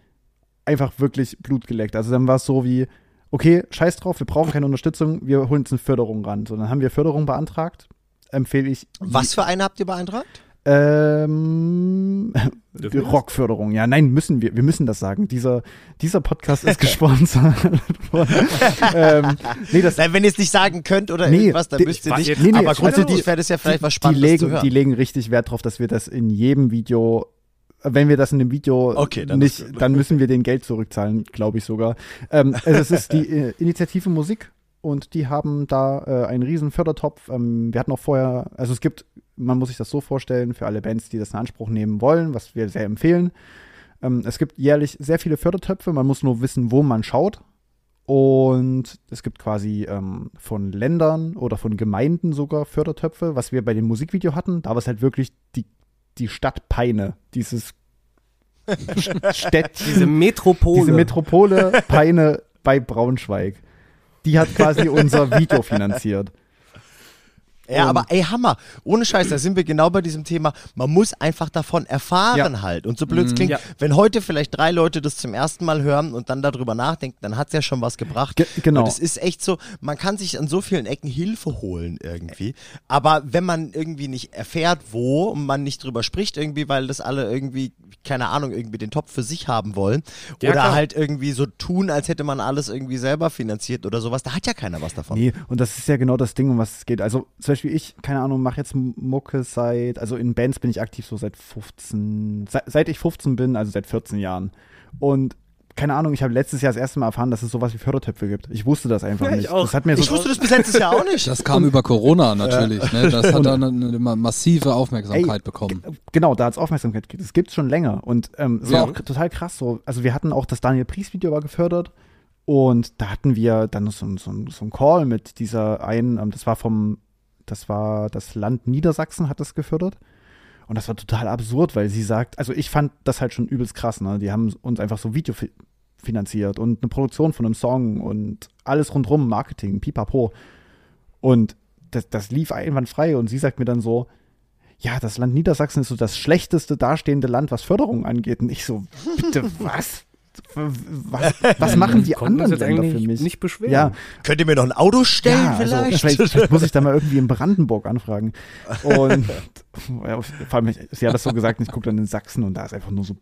einfach wirklich Blut geleckt. Also dann war es so wie, okay, scheiß drauf, wir brauchen keine Unterstützung, wir holen uns eine Förderung ran. So, dann haben wir Förderung beantragt. Empfehle ich. Was für eine habt ihr beantragt? Ähm, die? Rockförderung, ja, nein, müssen wir, wir müssen das sagen. Dieser, dieser Podcast ist (laughs) gesponsert ähm, nee, das, Nein, wenn ihr es nicht sagen könnt oder Nee, irgendwas, dann die- müsst ihr was nicht. nee, nee, aber also grundsätzlich die- wäre das ja vielleicht was die Spannendes legen, zu hören. die legen richtig Wert drauf, dass wir das in jedem Video, wenn wir das in dem Video Okay, dann nicht, dann müssen wir den Geld zurückzahlen, glaube ich sogar. Ähm, also es ist die (laughs) äh, Initiative Musik und die haben da äh, einen riesen Fördertopf. Ähm, wir hatten auch vorher, also es gibt, man muss sich das so vorstellen, für alle Bands, die das in Anspruch nehmen wollen, was wir sehr empfehlen. Ähm, es gibt jährlich sehr viele Fördertöpfe, man muss nur wissen, wo man schaut. Und es gibt quasi ähm, von Ländern oder von Gemeinden sogar Fördertöpfe, was wir bei dem Musikvideo hatten. Da war es halt wirklich die, die Stadt Peine, dieses (laughs) Städt, Diese Metropole. diese Metropole Peine bei Braunschweig. Die hat quasi unser Video finanziert. Ja, aber ey, Hammer. Ohne Scheiß, da sind wir genau bei diesem Thema. Man muss einfach davon erfahren Ja. halt. Und so blöd es klingt, Ja. wenn heute vielleicht drei Leute das zum ersten Mal hören und dann darüber nachdenken, dann hat es ja schon was gebracht. Ge genau. Und es ist echt so, man kann sich an so vielen Ecken Hilfe holen irgendwie. Aber wenn man irgendwie nicht erfährt, wo und man nicht drüber spricht irgendwie, weil das alle irgendwie, keine Ahnung, irgendwie den Topf für sich haben wollen. Ja, oder klar. halt irgendwie so tun, als hätte man alles irgendwie selber finanziert oder sowas. Da hat ja keiner was davon. Nee, und das ist ja genau das Ding, um was es geht. Also zum Beispiel ich, keine Ahnung, mache jetzt Mucke seit, also in Bands bin ich aktiv so seit 15, seit, seit ich 15 bin, also seit 14 Jahren. Und keine Ahnung, ich habe letztes Jahr das erste Mal erfahren, dass es sowas wie Fördertöpfe gibt. Ich wusste das einfach Ja, ich nicht. auch. Das hat mir so Ich wusste das bis letztes Jahr auch nicht. Das kam über Corona natürlich. Ne? Das hat dann eine, eine massive Aufmerksamkeit bekommen. Genau, da hat es Aufmerksamkeit gegeben. Das gibt es schon länger. Und ähm, es Ja. war auch total krass so. Also wir hatten auch das Daniel Pries-Video war gefördert. Und da hatten wir dann so, so, so einen Call mit dieser einen, ähm, das war vom, das war das Land Niedersachsen hat das gefördert. Und das war total absurd, weil sie sagt, also ich fand das halt schon übelst krass, ne? Die haben uns einfach so Video fi finanziert und eine Produktion von einem Song und alles rundrum, Marketing, pipapo. Und das, das lief einwandfrei und sie sagt mir dann so, ja, das Land Niedersachsen ist so das schlechteste dastehende Land, was Förderung angeht. Und ich so, bitte, (laughs) was? Was, was (laughs) machen die anderen jetzt Länder eigentlich für mich? nicht beschweren. Ja, Könnt ihr mir noch ein Auto stellen ja, also vielleicht? vielleicht, (laughs) vielleicht muss ich da mal irgendwie in Brandenburg anfragen. Und (laughs) ja, vor allem, sie hat das so gesagt, ich gucke dann in Sachsen und da ist einfach nur so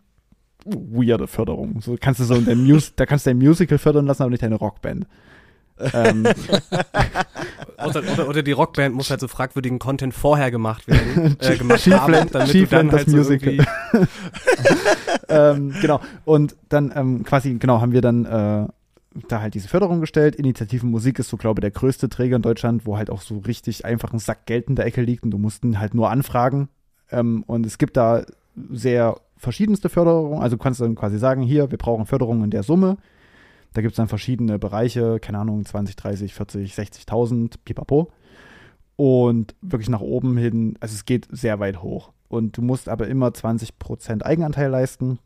weirde Förderung. So kannst du so in dein Mus da kannst du dein Musical fördern lassen, aber nicht deine Rockband. ähm, Oder, oder, oder die Rockband muss halt so fragwürdigen Content vorher gemacht werden, äh, gemacht Schiefland- haben, damit Schiefland, du das dann halt so Musical. Ähm, genau. Und dann ähm, quasi, genau, haben wir dann äh, da halt diese Förderung gestellt. Initiativen Musik ist so, glaube ich, der größte Träger in Deutschland, wo halt auch so richtig einfach ein Sack Geld in der Ecke liegt und du musst ihn halt nur anfragen. Ähm, und es gibt da sehr verschiedenste Förderungen. Also du kannst dann quasi sagen, hier, wir brauchen Förderung in der Summe. Da gibt es dann verschiedene Bereiche, keine Ahnung, 20, 30, 40, 60.000, pipapo. Und wirklich nach oben hin, also es geht sehr weit hoch. Und du musst aber immer 20% Eigenanteil leisten.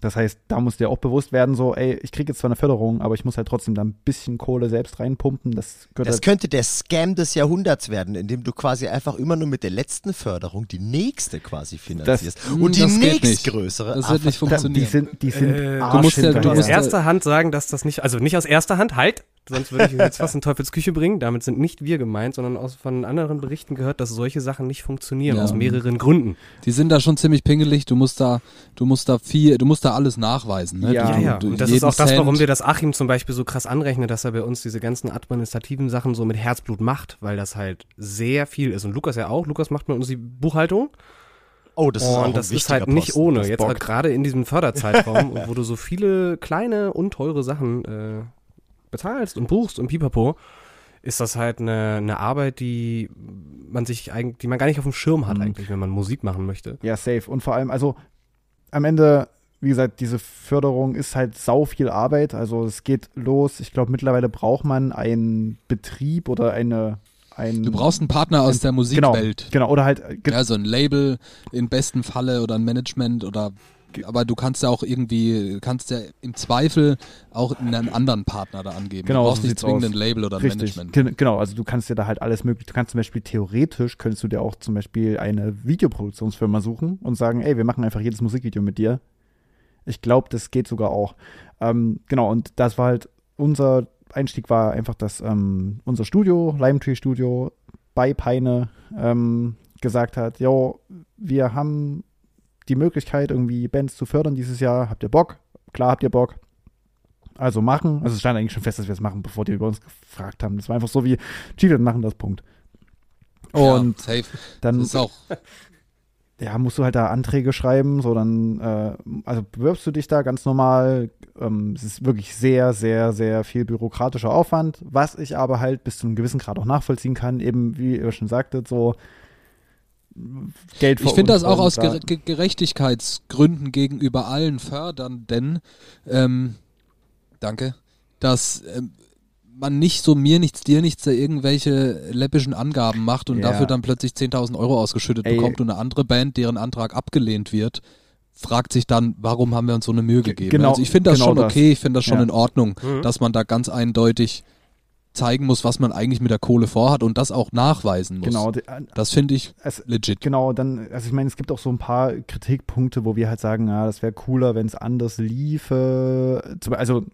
Das heißt, da muss dir auch bewusst werden, so, ey, ich kriege jetzt zwar eine Förderung, aber ich muss halt trotzdem da ein bisschen Kohle selbst reinpumpen. Das gehört Das halt, könnte der Scam des Jahrhunderts werden, indem du quasi einfach immer nur mit der letzten Förderung die nächste quasi finanzierst. Mm, und die das nächstgrößere. Das wird nicht da, die funktionieren. sind, die sind Äh, du musst ja- du aus musst ja- erster Hand sagen, dass das nicht, also nicht aus erster Hand, halt, sonst würde ich jetzt was in Teufels Küche bringen. Damit sind nicht wir gemeint, sondern aus von anderen Berichten gehört, dass solche Sachen nicht funktionieren, Ja. aus mehreren Gründen. Die sind da schon ziemlich pingelig. Du musst da, du musst da viel, du musst da alles nachweisen. Ne? Ja. du, Ja. Du, Und das ist auch das, warum wir das Achim zum Beispiel so krass anrechnet, dass er bei uns diese ganzen administrativen Sachen so mit Herzblut macht, weil das halt sehr viel ist. Und Lukas ja auch. Lukas macht mit uns die Buchhaltung. Oh, das ist auch ein und das ist halt nicht Posten. ohne. Das Jetzt halt gerade in diesem Förderzeitraum, wo du so viele kleine, unteure Sachen äh, bezahlst und buchst und pipapo, ist das halt eine, eine Arbeit, die man sich eigentlich, die man gar nicht auf dem Schirm hat Mhm. eigentlich, wenn man Musik machen möchte. Ja, safe. Und vor allem, also am Ende, wie gesagt, diese Förderung ist halt sau viel Arbeit. Also es geht los. Ich glaube, mittlerweile braucht man einen Betrieb oder eine. Ein, Du brauchst einen Partner aus der genau, Musikwelt. genau. Oder halt, ge- Ja, so ein Label im besten Falle oder ein Management oder aber du kannst ja auch irgendwie, kannst ja im Zweifel auch einen anderen Partner da angeben. Genau, du brauchst so nicht zwingend aus. ein Label oder ein Richtig, Management. gen- genau, also du kannst dir da halt alles möglich, du kannst zum Beispiel theoretisch, könntest du dir auch zum Beispiel eine Videoproduktionsfirma suchen und sagen, ey, wir machen einfach jedes Musikvideo mit dir. Ich glaube, das geht sogar auch. Ähm, genau, und das war halt, unser Einstieg war einfach, dass ähm, unser Studio, Lime Tree Studio bei Peine ähm, gesagt hat, jo, wir haben die Möglichkeit, irgendwie Bands zu fördern dieses Jahr. Habt ihr Bock? Klar habt ihr Bock. Also machen. Also es stand eigentlich schon fest, dass wir es machen, bevor die über uns gefragt haben. Das war einfach so wie, Chieftain machen das, Punkt. Und ja, dann, ist auch (laughs) ja, musst du halt da Anträge schreiben, so dann, äh, also bewirbst du dich da ganz normal. Ähm, es ist wirklich sehr, sehr, sehr viel bürokratischer Aufwand, was ich aber halt bis zu einem gewissen Grad auch nachvollziehen kann, eben wie ihr schon sagtet, so Geld Ich finde das auch aus Ger Ge- Gerechtigkeitsgründen gegenüber allen Fördernden, ähm, danke, dass ähm, man nicht so mir nichts, dir nichts, da irgendwelche läppischen Angaben macht und Ja. dafür dann plötzlich 10.000 Euro ausgeschüttet Ey. bekommt und eine andere Band, deren Antrag abgelehnt wird, fragt sich dann, warum haben wir uns so eine Mühe Ge- gegeben? genau- also ich finde das genau schon das. okay, ich finde das schon Ja. in Ordnung, Mhm. dass man da ganz eindeutig zeigen muss, was man eigentlich mit der Kohle vorhat und das auch nachweisen muss. Genau, die, Das finde ich es, legit. Genau, dann, also ich meine, es gibt auch so ein paar Kritikpunkte, wo wir halt sagen, ja, das wäre cooler, wenn es anders liefe. Also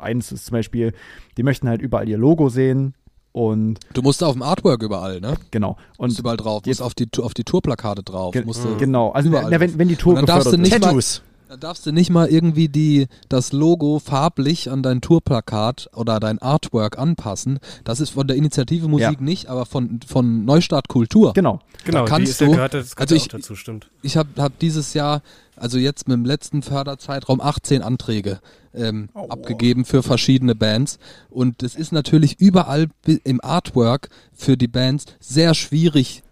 eins ist zum Beispiel, die möchten halt überall ihr Logo sehen und Du musst auf dem Artwork überall, ne? genau. Und Und überall drauf, jetzt- musst auf die, auf die Tourplakate drauf. musst genau, also na, wenn, wenn die Tour Und dann darfst du nicht ist. mal-. Dann darfst du nicht mal irgendwie die, das Logo farblich an dein Tourplakat oder dein Artwork anpassen. Das ist von der Initiative Musik Ja. nicht, aber von, von Neustart Kultur. Genau. Genau, kannst die ist ja du- gehört, das also ich- auch dazu, stimmt. Ich habe hab dieses Jahr, also jetzt mit dem letzten Förderzeitraum, 18 Anträge ähm, Oh. abgegeben für verschiedene Bands. Und es ist natürlich überall im Artwork für die Bands sehr schwierig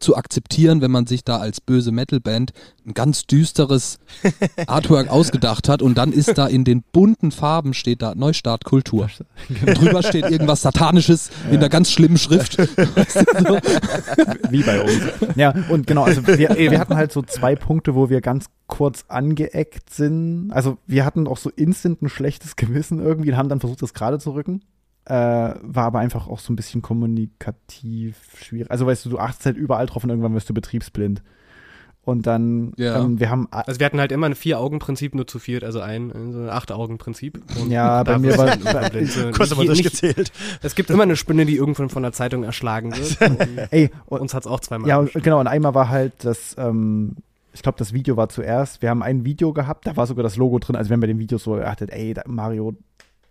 zu akzeptieren, wenn man sich da als böse Metalband ein ganz düsteres (laughs) Artwork ausgedacht hat und dann ist da in den bunten Farben steht da Neustart Kultur. Und (laughs) drüber steht irgendwas Satanisches in einer ganz schlimmen Schrift. (laughs) Wie bei uns. ja, und genau, also wir, wir hatten halt so zwei Punkte, wo wir ganz kurz angeeckt sind. Also wir hatten auch so instant ein schlechtes Gewissen irgendwie und haben dann versucht, das gerade zu rücken. Äh, war aber einfach auch so ein bisschen kommunikativ schwierig. Also weißt du, du achtest halt überall drauf und irgendwann wirst du betriebsblind. Und dann, Ja. ähm, wir haben, Also wir hatten halt immer ein Vier-Augen-Prinzip nur zu viert, also ein, so ein Acht-Augen-Prinzip. Ja, bei da mir war-. So, Kurz nicht- durchgezählt. (laughs) Es gibt immer eine Spinne, die irgendwann von der Zeitung erschlagen wird. (laughs) Und ey, und, uns hat's auch zweimal Ja, und, genau, und einmal war halt das, ähm, ich glaube, das Video war zuerst. Wir haben ein Video gehabt, da war sogar das Logo drin. Also wir haben bei dem Video so geachtet, ey, da, Mario,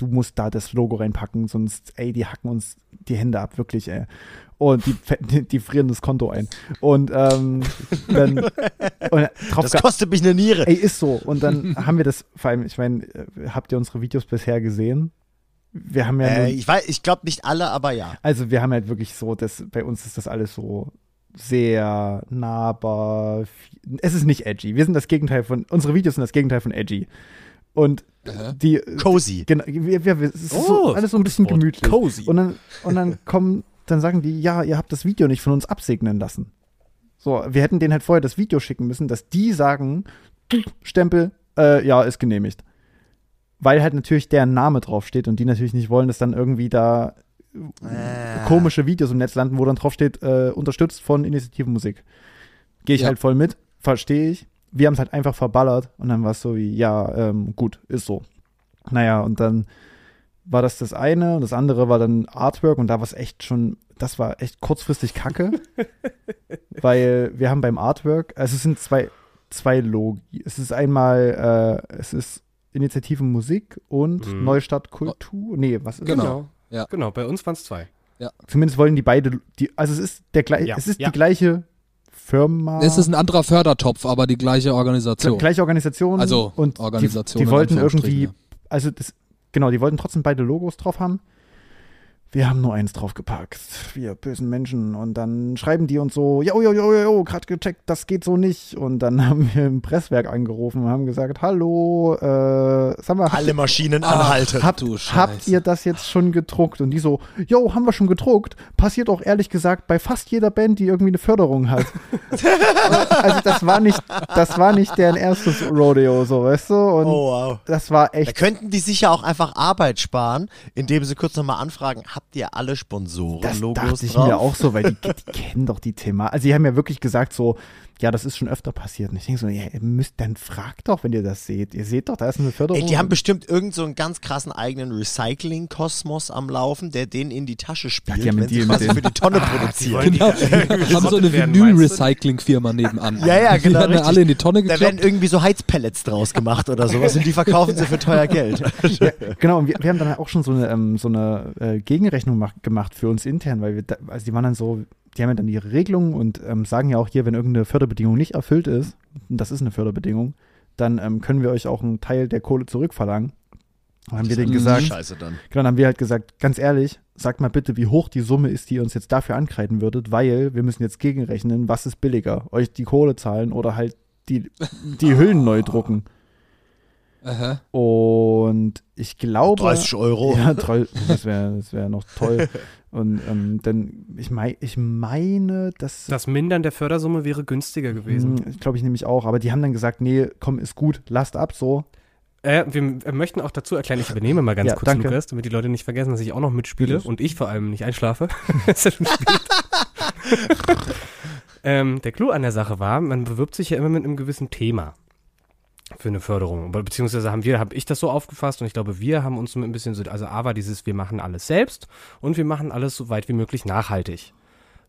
du musst da das Logo reinpacken, sonst, ey, die hacken uns die Hände ab, wirklich, ey. Und die, die, die frieren das Konto ein. Und ähm, dann (laughs) und Das kostet mich eine Niere. Ey, ist so. Und dann haben wir das, vor allem, ich meine, äh, habt ihr unsere Videos bisher gesehen? Wir haben ja Äh, ich weiß, ich glaube nicht alle, aber ja. also wir haben halt wirklich so, das, bei uns ist das alles so sehr nahbar. Es ist nicht edgy. Wir sind das Gegenteil von, unsere Videos sind das Gegenteil von edgy. Und die, Cozy. genau, wir, wir, es ist Oh, so, alles so ein bisschen Wort. gemütlich. Cozy. Und dann, und dann (laughs) kommen, dann sagen die, ja, ihr habt das Video nicht von uns absegnen lassen. So, wir hätten denen halt vorher das Video schicken müssen, dass die sagen, Stempel, äh, ja, ist genehmigt. Weil halt natürlich deren Name draufsteht und die natürlich nicht wollen, dass dann irgendwie da Ah. komische Videos im Netz landen, wo dann draufsteht, äh, unterstützt von Initiativenmusik. Gehe ich Ja. halt voll mit, verstehe ich. Wir haben es halt einfach verballert und dann war es so wie, ja, ähm, gut, ist so. Naja, und dann war das das eine und das andere war dann Artwork und da war es echt schon, das war echt kurzfristig kacke, (laughs) weil wir haben beim Artwork, also es sind zwei, zwei Logi. Es ist einmal, äh, es ist Initiative Musik und Mhm. Neustart Kultur. Nee, was ist Genau. das? Genau. Ja. Genau, bei uns waren es zwei. Zumindest wollen die beide, die, also es ist der gleiche, Ja, es ist ja. die gleiche Firma. Es ist ein anderer Fördertopf, aber die gleiche Organisation. gleiche Organisation. Also und Organisation Die, die wollten irgendwie, also das, genau, die wollten trotzdem beide Logos drauf haben. Wir haben nur eins draufgepackt, wir bösen Menschen. Und dann schreiben die uns so, jo, jo, jo, jo, gerade gecheckt, das geht so nicht. Und dann (laughs) haben wir im Presswerk angerufen und haben gesagt, hallo, äh, sag mal, Alle Maschinen Ach, anhalten. habt, habt ihr das jetzt schon gedruckt? Und die so, jo, haben wir schon gedruckt. Passiert auch ehrlich gesagt bei fast jeder Band, die irgendwie eine Förderung hat. (laughs) also das war nicht, das war nicht deren erstes Rodeo, so, weißt du? Und Oh, wow. das war Da echt könnten die sich ja auch einfach Arbeit sparen, indem sie kurz nochmal anfragen, habt ihr alle Sponsoren, Das dachte ich drauf? mir auch so, weil die, die kennen doch die Thema. Also die haben ja wirklich gesagt so, ja, das ist schon öfter passiert. Und ich denke so, ja, ihr müsst, dann fragt doch, wenn ihr das seht. Ihr seht doch, da ist eine Förderung. Ey, die haben bestimmt irgend so einen ganz krassen eigenen Recycling-Kosmos am Laufen, der den in die Tasche spielt, die haben einen wenn sie quasi für die Tonne produzieren. (laughs) Genau. haben so eine werden, Vinyl-Recycling-Firma nebenan. Ja, ja, Die genau, werden dann richtig. alle in die Tonne Da werden geklappt. irgendwie so Heizpellets draus gemacht oder sowas und die verkaufen sie für teuer Geld. (laughs) ja, genau, und wir, wir haben dann auch schon so eine, ähm, so eine äh, Gegenrechnung mach, gemacht für uns intern, weil wir, da, also die waren dann so, die haben ja dann ihre Regelungen und ähm, sagen ja auch hier, wenn irgendeine Förderbedingung nicht erfüllt ist, und das ist eine Förderbedingung, dann ähm, können wir euch auch einen Teil der Kohle zurückverlangen. Dann haben wir denen gesagt, Scheiße dann. Genau, dann haben wir halt gesagt, ganz ehrlich, sagt mal bitte, wie hoch die Summe ist, die ihr uns jetzt dafür ankreiden würdet, weil wir müssen jetzt gegenrechnen, was ist billiger, euch die Kohle zahlen oder halt die, die Hüllen neu drucken. Aha. Und ich glaube. 30 Euro. Ja, toll. Das wäre das wär noch toll. (laughs) Und ähm, dann, ich, mei ich meine, dass. Das Mindern der Fördersumme wäre günstiger gewesen. Hm, glaube ich nämlich auch. Aber die haben dann gesagt, nee, komm, ist gut, lasst ab so. Äh, wir möchten auch dazu erklären, ich übernehme mal ganz Ja, kurz, danke. Lukas, damit die Leute nicht vergessen, dass ich auch noch mitspiele Bitte. und ich vor allem nicht einschlafe. (laughs) (laughs) ähm, der Clou an der Sache war, man bewirbt sich ja immer mit einem gewissen Thema für eine Förderung. Beziehungsweise haben wir, habe ich das so aufgefasst und ich glaube, wir haben uns so ein bisschen so, also A war dieses, wir machen alles selbst und wir machen alles so weit wie möglich nachhaltig.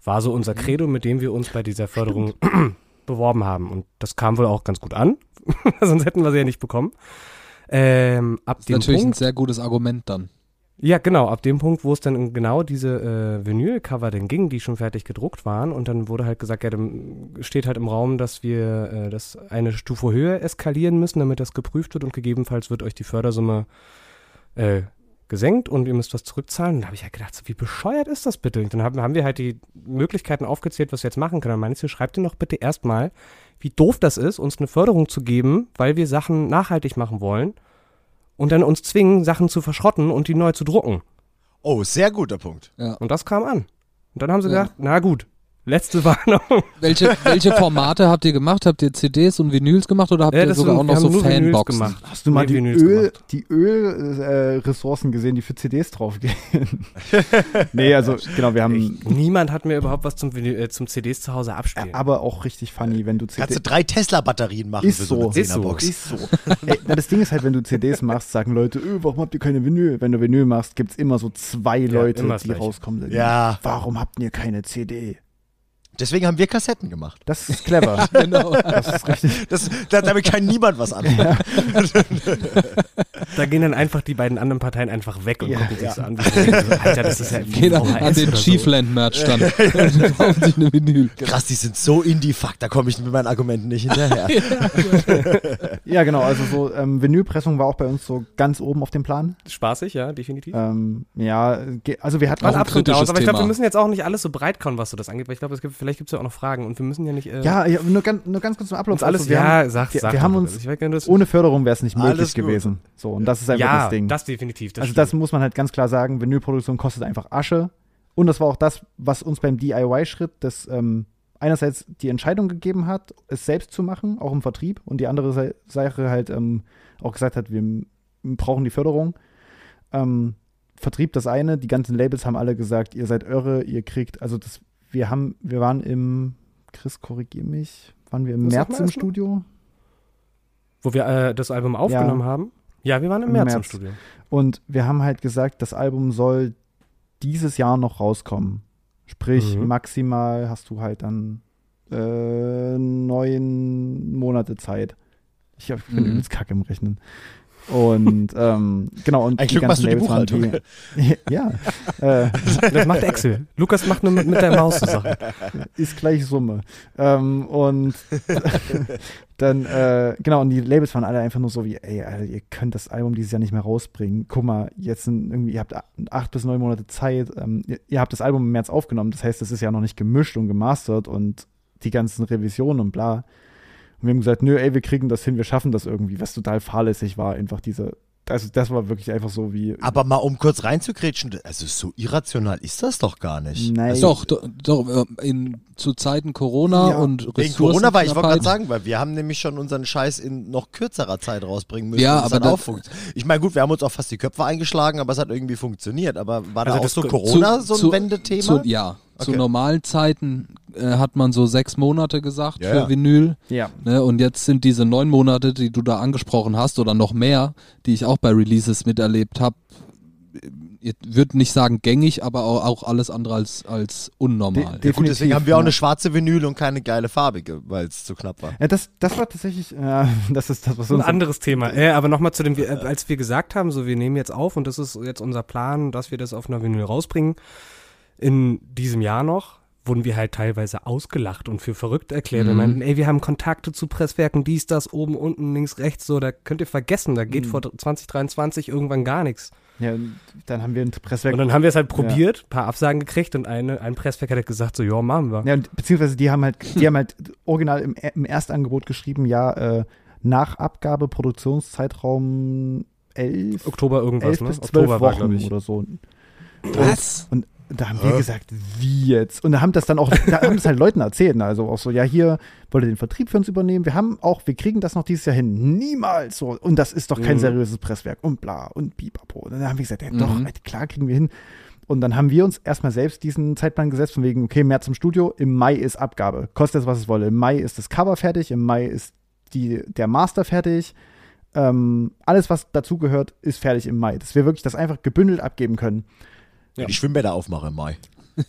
War so unser Credo, mit dem wir uns bei dieser Förderung (clears throat) beworben haben. Und das kam wohl auch ganz gut an. (laughs) Sonst hätten wir sie ja nicht bekommen. Ähm, ab Das ist dem natürlich Punkt, ein sehr gutes Argument dann. Ja, genau, ab dem Punkt, wo es dann genau diese äh, Vinyl-Cover denn ging, die schon fertig gedruckt waren und dann wurde halt gesagt, ja, dann steht halt im Raum, dass wir äh, das eine Stufe höher eskalieren müssen, damit das geprüft wird und gegebenenfalls wird euch die Fördersumme äh, gesenkt und ihr müsst was zurückzahlen. Und da habe ich halt gedacht, so, wie bescheuert ist das bitte? Und dann haben, haben wir halt die Möglichkeiten aufgezählt, was wir jetzt machen können. Dann meinte ich, schreibt ihr doch bitte erstmal, wie doof das ist, uns eine Förderung zu geben, weil wir Sachen nachhaltig machen wollen und dann uns zwingen, Sachen zu verschrotten und die neu zu drucken. Oh, sehr guter Punkt. Und das kam an. Und dann haben sie Ja. gedacht, na gut, letzte Warnung. (laughs) Welche, welche Formate habt ihr gemacht? Habt ihr CDs und Vinyls gemacht oder habt Ja, ihr das sogar sind- auch noch so nur Vinyls Fanboxen? gemacht. Hast du mal Nee, die Vinyls Öl, gemacht. die Ölressourcen äh, gesehen, die für CDs draufgehen? (laughs) nee, also genau, wir haben. Niemand hat mir überhaupt was zum, Vinyl- äh, zum CDs zu Hause abspielen. Aber auch richtig funny, wenn du Kannst du CDs. drei Tesla-Batterien machen Ist für so, so, eine ist so, Zehnerbox. Ist so. (laughs) Ey, na, das Ding ist halt, wenn du CDs machst, sagen Leute, öh, warum habt ihr keine Vinyl? Wenn du Vinyl machst, gibt's immer so zwei Leute, die Gleiche. rauskommen. Ja. Warum habt ihr keine CD? Deswegen haben wir Kassetten gemacht. Das ist clever. (laughs) Genau. Das ist richtig. Das, da, damit kann niemand was anfangen. (laughs) da gehen dann einfach die beiden anderen Parteien einfach weg und Ja, gucken sich ja. so an. So, Alter, das ist ja (laughs) Geht an, den oder so. Chiefland-Merch-Stand und sich eine Vinyl. Krass, die sind so indie-fuck, da komme ich mit meinen Argumenten nicht hinterher. Ja, genau. Also so ähm, Vinylpressung war auch bei uns so ganz oben auf dem Plan. Spaßig, ja, definitiv. Ähm, ja, also wir hatten War Auch ein absolut kritisches aus, aber ich glaube, wir müssen jetzt auch nicht alles so breit kauen, was so das angeht, weil ich glaube, es gibt, vielleicht gibt es ja auch noch Fragen und wir müssen ja nicht. Äh, Ja, ja nur, ganz, nur ganz kurz zum Ablauf. alles. Also wir ja, haben, sag, wir, sag wir haben uns weiß ohne Förderung wäre es nicht möglich gewesen. So und das ist einfach ja, das Ding. das definitiv. Das also stimmt. das muss man halt ganz klar sagen. Vinylproduktion kostet einfach Asche. Und das war auch das, was uns beim DIY-Schritt das ähm, einerseits die Entscheidung gegeben hat, es selbst zu machen, auch im Vertrieb, und die andere Sa- Sache halt ähm, auch gesagt hat, wir brauchen die Förderung. Ähm, Vertrieb das eine, die ganzen Labels haben alle gesagt, ihr seid irre, ihr kriegt, also das, wir haben, wir waren im, Chris, korrigier mich, waren wir im Was März im? Studio? Wo wir äh, das Album aufgenommen haben. Ja, wir waren im, Im März, im März. Studio. Und wir haben halt gesagt, das Album soll dieses Jahr noch rauskommen. Sprich, Mhm. maximal hast du halt dann äh, neun Monate Zeit. Ich bin Mhm. übelst kacke im Rechnen. Und ähm, genau, und Ein Glück machst du die Labels waren Buchhaltung. Die, (laughs) ja, äh, Das macht Excel. Lukas macht nur mit, mit der Maus so Sachen. ist gleich Summe. Ähm, und (laughs) dann, äh, genau, und die Labels waren alle einfach nur so wie, ey, Alter, ihr könnt das Album dieses Jahr nicht mehr rausbringen. Guck mal, jetzt sind irgendwie, ihr habt acht bis neun Monate Zeit. Ähm, ihr, ihr habt das Album im März aufgenommen, das heißt, es ist ja noch nicht gemischt und gemastert und die ganzen Revisionen und bla. Und wir haben gesagt, nö, ey, wir kriegen das hin, wir schaffen das irgendwie, was total fahrlässig war, einfach diese, also das war wirklich einfach so wie, Aber mal um kurz reinzugrätschen, also so irrational ist das doch gar nicht. nein. Also, Doch, doch, doch äh, in, zu Zeiten Corona Ja, und Wegen Corona war ich wollte gerade sagen, weil wir haben nämlich schon unseren Scheiß in noch kürzerer Zeit rausbringen müssen. Ja, aber hat da- auch Ich meine, gut, wir haben uns auch fast die Köpfe eingeschlagen, aber es hat irgendwie funktioniert. Aber war da Also auch das so Corona so ein zu- Wendethema? Zu, ja, zu normalen Zeiten äh, hat man so sechs Monate gesagt Ja, für ja. Vinyl. Ja. Ne? Und jetzt sind diese neun Monate, die du da angesprochen hast, oder noch mehr, die ich auch bei Releases miterlebt habe, ich würde nicht sagen gängig, aber auch, auch alles andere als, als unnormal. De- ja, gut, definitiv, deswegen haben wir auch eine schwarze Vinyl und keine geile farbige, weil es zu knapp war. Ja, das, das war tatsächlich, äh, (laughs) das ist das, was Ein uns anderes Thema. Äh, aber nochmal zu dem, wir- äh, als wir gesagt haben, so wir nehmen jetzt auf und das ist jetzt unser Plan, dass wir das auf einer Vinyl rausbringen, in diesem Jahr noch, wurden wir halt teilweise ausgelacht und für verrückt erklärt. Mhm. Wir meinten, ey, wir haben Kontakte zu Presswerken, dies, das, oben, unten, links, rechts, so, da könnt ihr vergessen, da geht Mhm. vor 2023 irgendwann gar nichts. Ja, dann haben wir ein Presswerk. Und dann haben wir es halt probiert, paar Absagen gekriegt und eine, ein Presswerk hat halt gesagt, so, ja, machen wir. Ja, und beziehungsweise die haben halt, die haben halt original im, im Erstangebot geschrieben, ja, äh, nach Abgabe Produktionszeitraum 11, Oktober irgendwas, 11 ne? bis 12 Oktober war, Wochen glaube ich. oder so. Was? Und da haben wir gesagt, wie jetzt? Und da haben das dann auch, da haben das halt Leuten erzählt, ne? also auch so, ja, hier wollt ihr den Vertrieb für uns übernehmen? Wir haben auch, wir kriegen das noch dieses Jahr hin. Niemals so. Und das ist doch kein Mhm. seriöses Presswerk und bla und pipapo. Und dann haben wir gesagt, ja, doch, Mhm. klar kriegen wir hin. Und dann haben wir uns erstmal selbst diesen Zeitplan gesetzt, von wegen, okay, März im Studio, im Mai ist Abgabe. Kostet es, was es wolle. Im Mai ist das Cover fertig, im Mai ist die, der Master fertig. Ähm, alles, was dazugehört, ist fertig im Mai. Dass wir wirklich das einfach gebündelt abgeben können. Wenn die Schwimmbäder aufmache im Mai.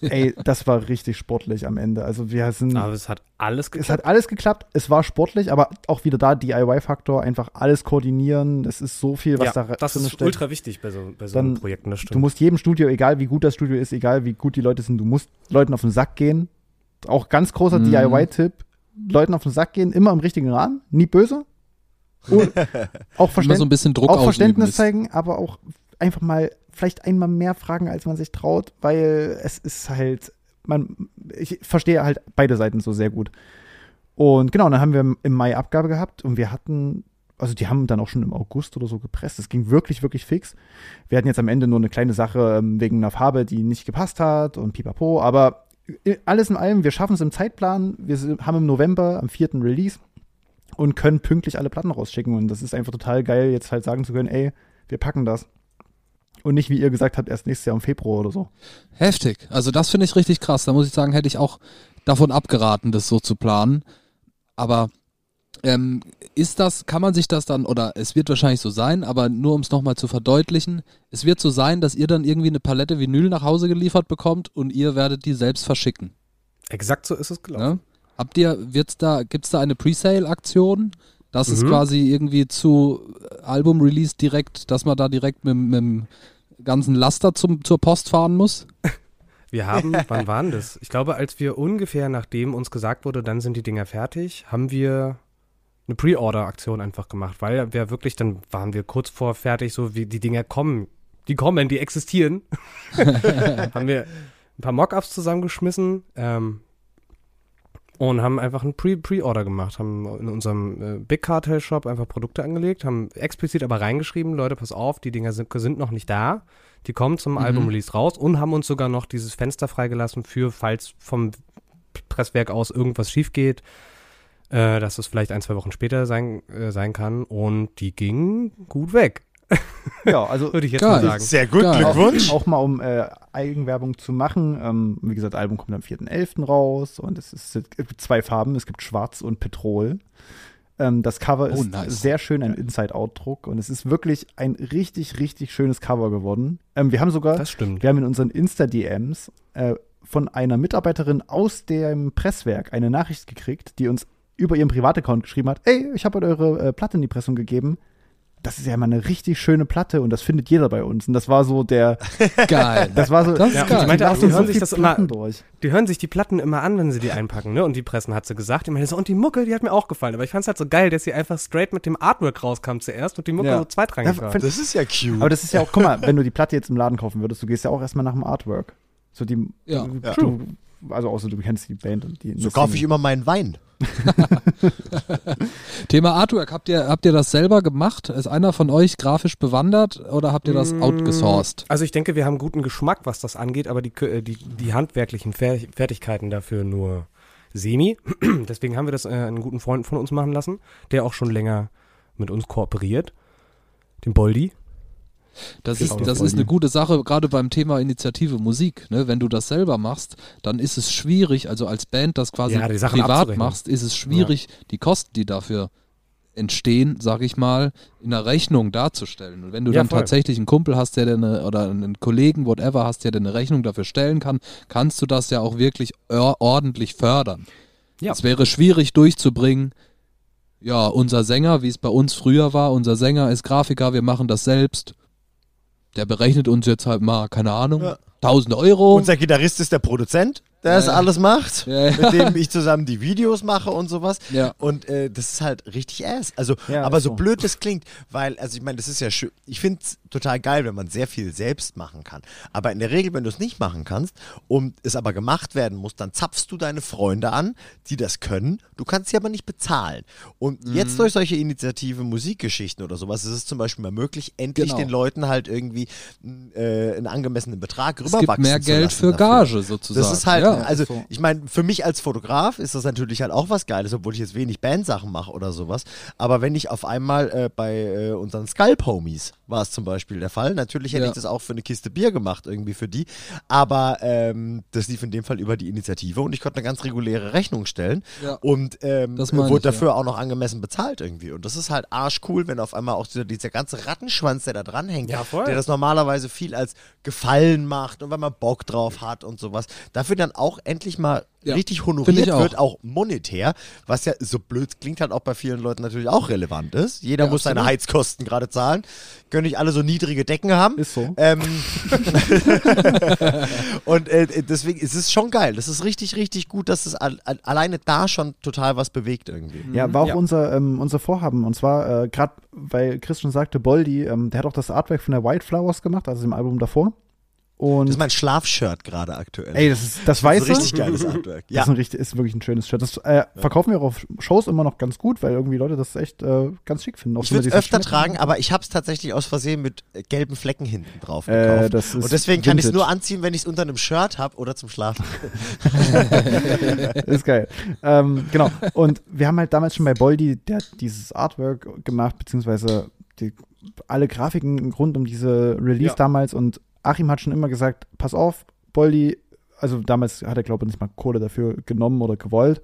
Ey, das war richtig sportlich am Ende. Also wir sind, Aber es hat alles es geklappt. hat alles geklappt. Es war sportlich, aber auch wieder da DIY-Faktor, einfach alles koordinieren. Es ist so viel, was ja, da das drin ist steckt. ultra wichtig bei so, bei so Dann- einem Projekten, das Du stimmt. musst jedem Studio, egal wie gut das Studio ist, egal wie gut die Leute sind, du musst Leuten auf den Sack gehen. Auch ganz großer Mhm. DIY-Tipp. Leuten auf den Sack gehen, immer im richtigen Rahmen, nie böse. Und (laughs) auch, Immer Verständ so ein bisschen Druck auch Verständnis zeigen, aber auch einfach mal vielleicht einmal mehr fragen, als man sich traut, weil es ist halt, man, ich verstehe halt beide Seiten so sehr gut. Und genau, dann haben wir im Mai Abgabe gehabt und wir hatten, also die haben dann auch schon im August oder so gepresst. Es ging wirklich, wirklich fix. Wir hatten jetzt am Ende nur eine kleine Sache ähm, wegen einer Farbe, die nicht gepasst hat und pipapo, aber i- alles in allem, wir schaffen es im Zeitplan. Wir haben im November am 4. Release und können pünktlich alle Platten rausschicken. Und das ist einfach total geil, jetzt halt sagen zu können, ey, wir packen das. Und nicht, wie ihr gesagt habt, erst nächstes Jahr im Februar oder so. Heftig. Also das finde ich richtig krass. Da muss ich sagen, hätte ich auch davon abgeraten, das so zu planen. Aber ähm, ist das, kann man sich das dann, oder es wird wahrscheinlich so sein, aber nur um es nochmal zu verdeutlichen, es wird so sein, dass ihr dann irgendwie eine Palette Vinyl nach Hause geliefert bekommt und ihr werdet die selbst verschicken. Exakt so ist es gelaufen. Ne? Habt ihr, wird's da, gibt's da eine Presale-Aktion? Das ist Mhm. quasi irgendwie zu Album-Release direkt, dass man da direkt mit, mit dem ganzen Laster zum, zur Post fahren muss? (laughs) Wir haben, (laughs) wann waren das? Ich glaube, als wir ungefähr, nachdem uns gesagt wurde, dann sind die Dinger fertig, haben wir eine Pre-Order-Aktion einfach gemacht, weil wir wirklich, dann waren wir kurz vor fertig, so wie die Dinger kommen. Die kommen, die existieren. (laughs) haben wir ein paar Mockups zusammengeschmissen ähm, und haben einfach ein Pre- Pre-Order gemacht, haben in unserem äh, Big Cartel Shop einfach Produkte angelegt, haben explizit aber reingeschrieben, Leute, pass auf, die Dinger sind, sind noch nicht da. Die kommen zum Mhm. Album-Release raus und haben uns sogar noch dieses Fenster freigelassen für, falls vom Presswerk aus irgendwas schief geht, äh, dass es vielleicht ein, zwei Wochen später sein, äh, sein kann. Und die gingen gut weg, Ja, also würde ich jetzt Geil. mal sagen. Sehr gut, Geil. Glückwunsch. Auch mal um äh, Eigenwerbung zu machen. Ähm, wie gesagt, Album kommt am 4.11. raus und es, ist, es gibt zwei Farben, es gibt Schwarz und Petrol. Ähm, das Cover Oh, ist nice. sehr schön, ein Inside-Out-Druck und es ist wirklich ein richtig, richtig schönes Cover geworden. Ähm, wir haben sogar, Das stimmt. wir haben in unseren Insta-DMs äh, von einer Mitarbeiterin aus dem Presswerk eine Nachricht gekriegt, die uns über ihren Privataccount geschrieben hat, ey, ich habe heute eure äh, Platte in die Pressung gegeben. Das ist ja mal eine richtig schöne Platte und das findet jeder bei uns. Und das war so der, (laughs) Geil. das war so, Das ist Ja, geil. ich meinte, die die hören so sich das immer, Platten durch. die hören sich die Platten immer an, wenn sie die einpacken, ne? Und die pressen, hat sie gesagt. Ich meine so, und die Mucke, die hat mir auch gefallen. Aber ich fand es halt so geil, dass sie einfach straight mit dem Artwork rauskam zuerst und die Mucke Ja. so zweitrangig Ja, war. Das ist ja cute. Aber das ist ja auch, guck mal, (laughs) wenn du die Platte jetzt im Laden kaufen würdest, du gehst ja auch erstmal nach dem Artwork. So die, Ja. du, Ja. also außer du kennst die Band und die. so kaufe ich immer meinen Wein. (laughs) Thema Artwork, habt ihr, habt ihr das selber gemacht? Ist einer von euch grafisch bewandert oder habt ihr das Mm, outgesourced? Also ich denke, wir haben guten Geschmack, was das angeht, aber die, äh, die, die handwerklichen Fer Fertigkeiten dafür nur semi. (clears throat) Deswegen haben wir das äh, einen guten Freund von uns machen lassen, der auch schon länger mit uns kooperiert. Den Boldi. Das Genau, ist, das ist eine gute Sache, gerade beim Thema Initiative Musik. Ne? Wenn du das selber machst, dann ist es schwierig, also als Band das quasi Ja, privat machst, ist es schwierig, die Kosten, die dafür entstehen, sag ich mal, in der Rechnung darzustellen. Und wenn du Ja, dann voll. tatsächlich einen Kumpel hast, der eine, oder einen Kollegen, whatever, hast, der dir eine Rechnung dafür stellen kann, kannst du das ja auch wirklich or- ordentlich fördern. Ja. Es wäre schwierig durchzubringen, ja, unser Sänger, wie es bei uns früher war, unser Sänger ist Grafiker, wir machen das selbst. Der berechnet uns jetzt halt mal, keine Ahnung, Ja. 1000 Euro. Unser Gitarrist ist der Produzent. der das Ja. alles macht, Ja, ja. mit dem ich zusammen die Videos mache und sowas. Ja. Und äh, das ist halt richtig ass. Also, Ja, aber so so. blöd das klingt, weil, also ich meine, das ist ja schön. Ich finde es total geil, wenn man sehr viel selbst machen kann. Aber in der Regel, wenn du es nicht machen kannst und es aber gemacht werden muss, dann zapfst du deine Freunde an, die das können. Du kannst sie aber nicht bezahlen. Und Mhm. jetzt durch solche Initiative Musikgeschichten oder sowas ist es zum Beispiel mal möglich, endlich Genau. den Leuten halt irgendwie äh, einen angemessenen Betrag Es rüberwachsen gibt mehr zu Geld lassen für dafür. Gage sozusagen. Das ist halt, ja. also so. ich meine, für mich als Fotograf ist das natürlich halt auch was Geiles, obwohl ich jetzt wenig Bandsachen mache oder sowas. Aber wenn ich auf einmal äh, bei äh, unseren Scalp-Homies war es zum Beispiel der Fall. Natürlich hätte Ja. ich das auch für eine Kiste Bier gemacht, irgendwie für die. Aber ähm, das lief in dem Fall über die Initiative und ich konnte eine ganz reguläre Rechnung stellen Ja. und ähm, wurde ich, ja. dafür auch noch angemessen bezahlt irgendwie. Und das ist halt arschcool, wenn auf einmal auch dieser, dieser ganze Rattenschwanz, der da dran hängt, Ja, der das normalerweise viel als Gefallen macht und weil man Bock drauf hat und sowas, dafür dann auch endlich mal Ja, richtig honoriert ich auch. wird, auch monetär, was ja so blöd klingt halt auch bei vielen Leuten natürlich auch relevant ist. Jeder Ja, muss seine absolut. Heizkosten gerade zahlen, können nicht alle so niedrige Decken haben. Ist so. Ähm, (laughs) und äh, deswegen ist es schon geil. Das ist richtig, richtig gut, dass es al al alleine da schon total was bewegt irgendwie. Ja, war auch Ja. Unser, ähm, unser Vorhaben. Und zwar, äh, gerade weil Chris schon sagte, Boldi, ähm, der hat auch das Artwork von der White Flowers gemacht, also dem Album davor. Und Das ist mein Schlafshirt gerade aktuell. ey, das ist das das ist Weiße. ein richtig geiles Artwork. (laughs) Das Ja. ist, ein richtig, ist wirklich ein schönes Shirt. Das äh, verkaufen wir auch auf Shows immer noch ganz gut, weil irgendwie Leute das echt äh, ganz schick finden. Auch Ich würde es öfter Schnitte. tragen, aber ich habe es tatsächlich aus Versehen mit äh, gelben Flecken hinten drauf Äh, gekauft. das ist Und deswegen kann ich es nur anziehen, wenn ich es unter einem Shirt habe oder zum Schlafen. (laughs) ist geil. ähm, genau. Und wir haben halt damals schon bei Boldi, der hat dieses Artwork gemacht, beziehungsweise die, alle Grafiken rund um diese Release Ja. damals. Und Achim hat schon immer gesagt, pass auf, Boldi, also damals hat er, glaube ich, nicht mal Kohle dafür genommen oder gewollt.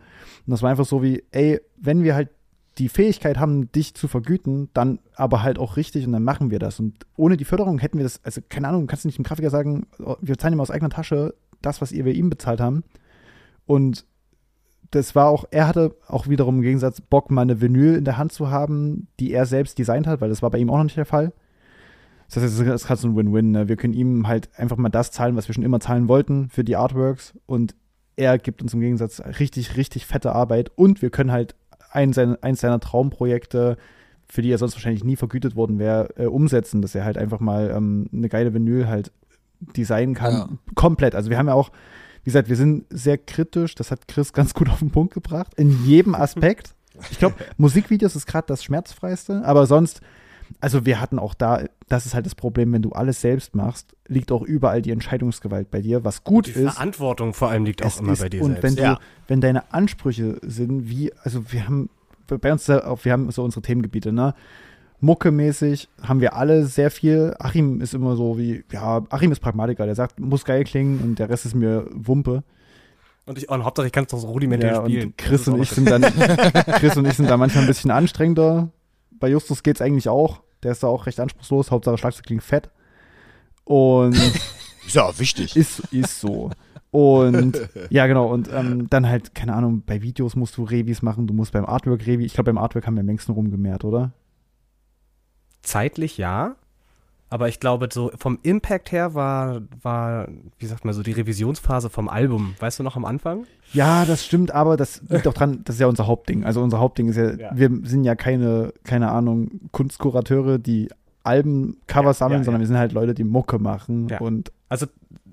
Und das war einfach so wie, ey, wenn wir halt die Fähigkeit haben, dich zu vergüten, dann aber halt auch richtig und dann machen wir das. Und ohne die Förderung hätten wir das, also keine Ahnung, kannst du nicht dem Grafiker sagen, wir zahlen ihm aus eigener Tasche das, was ihr wir ihm bezahlt haben. Und das war auch, er hatte auch wiederum im Gegensatz Bock, mal eine Vinyl in der Hand zu haben, die er selbst designt hat, weil das war bei ihm auch noch nicht der Fall. Das heißt, es ist gerade so ein Win-Win. Ne? Wir können ihm halt einfach mal das zahlen, was wir schon immer zahlen wollten für die Artworks und er gibt uns im Gegensatz richtig, richtig fette Arbeit und wir können halt ein, sein, eins seiner Traumprojekte, für die er sonst wahrscheinlich nie vergütet worden wäre, äh, umsetzen, dass er halt einfach mal ähm, eine geile Vinyl halt designen kann. Ja. Komplett. Also wir haben ja auch, wie gesagt, wir sind sehr kritisch, das hat Chris ganz gut auf den Punkt gebracht, in jedem Aspekt. Ich glaube, (laughs) Musikvideos ist gerade das schmerzfreiste, aber sonst, also wir hatten auch da, das ist halt das Problem, wenn du alles selbst machst, liegt auch überall die Entscheidungsgewalt bei dir, was gut Die ist. Verantwortung vor allem liegt auch immer ist, bei dir und selbst. wenn du, Ja. wenn deine Ansprüche sind, wie, also wir haben bei uns wir haben so unsere Themengebiete, ne? Muckemäßig haben wir alle sehr viel. Achim ist immer so wie, ja, Achim ist Pragmatiker, der sagt, muss geil klingen und der Rest ist mir Wumpe. und, ich, und Hauptsache, ich kann es doch so rudimentär Ja, spielen. und Chris und ich sind dann, (laughs) Chris und ich sind da manchmal ein bisschen anstrengender. Bei Justus geht's eigentlich auch. Der ist da auch recht anspruchslos. Hauptsache Schlagzeug klingt fett. Und (laughs) Ist ja auch wichtig. ist, ist so. Und ja, genau. Und ähm, dann halt, keine Ahnung, bei Videos musst du Revis machen, du musst beim Artwork Revi. Ich glaube, beim Artwork haben wir am längsten rumgemehrt, oder? zeitlich ja. Aber ich glaube, so vom Impact her war, war, wie sagt man so, die Revisionsphase vom Album, weißt du noch am Anfang? Ja, das stimmt, aber das liegt auch dran, das ist ja unser Hauptding. Also unser Hauptding ist ja, Ja. wir sind ja keine, keine Ahnung, Kunstkurateure, die Alben-Cover Ja, sammeln, ja, sondern wir sind halt Leute, die Mucke machen. Und Also,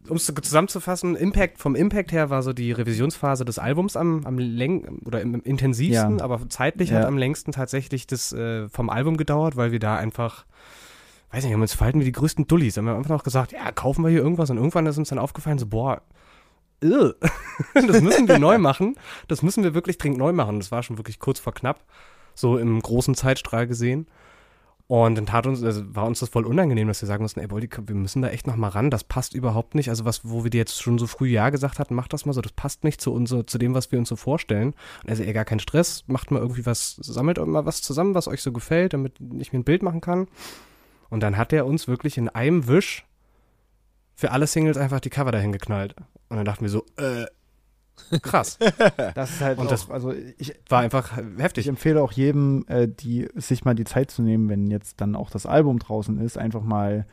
um es zusammenzufassen, Impact, vom Impact her war so die Revisionsphase des Albums am, am läng oder im, im intensivsten, aber zeitlich hat am längsten tatsächlich das äh, vom Album gedauert, weil wir da einfach, weiß nicht, haben uns verhalten wie die größten Dullis. Haben wir einfach noch gesagt, ja, kaufen wir hier irgendwas und irgendwann ist uns dann aufgefallen, so, boah, (laughs) das müssen wir neu machen. Das müssen wir wirklich dringend neu machen. Das war schon wirklich kurz vor knapp, so im großen Zeitstrahl gesehen. Und dann tat uns, also war uns das voll unangenehm, dass wir sagen mussten, ey, Boldi, wir müssen da echt noch mal ran, das passt überhaupt nicht. Also was, wo wir dir jetzt schon so früh Ja gesagt hatten, mach das mal so, das passt nicht zu unser, zu dem, was wir uns so vorstellen. Und er so, ey, gar kein Stress, macht mal irgendwie was, sammelt mal was zusammen, was euch so gefällt, damit ich mir ein Bild machen kann. Und dann hat er uns wirklich in einem Wisch für alle Singles einfach die Cover dahin geknallt. Und dann dachten wir so, äh, krass. (laughs) das ist halt Und auch, das- also ich, War einfach ich heftig. empfehle auch jedem, äh, die sich mal die Zeit zu nehmen, wenn jetzt dann auch das Album draußen ist, einfach mal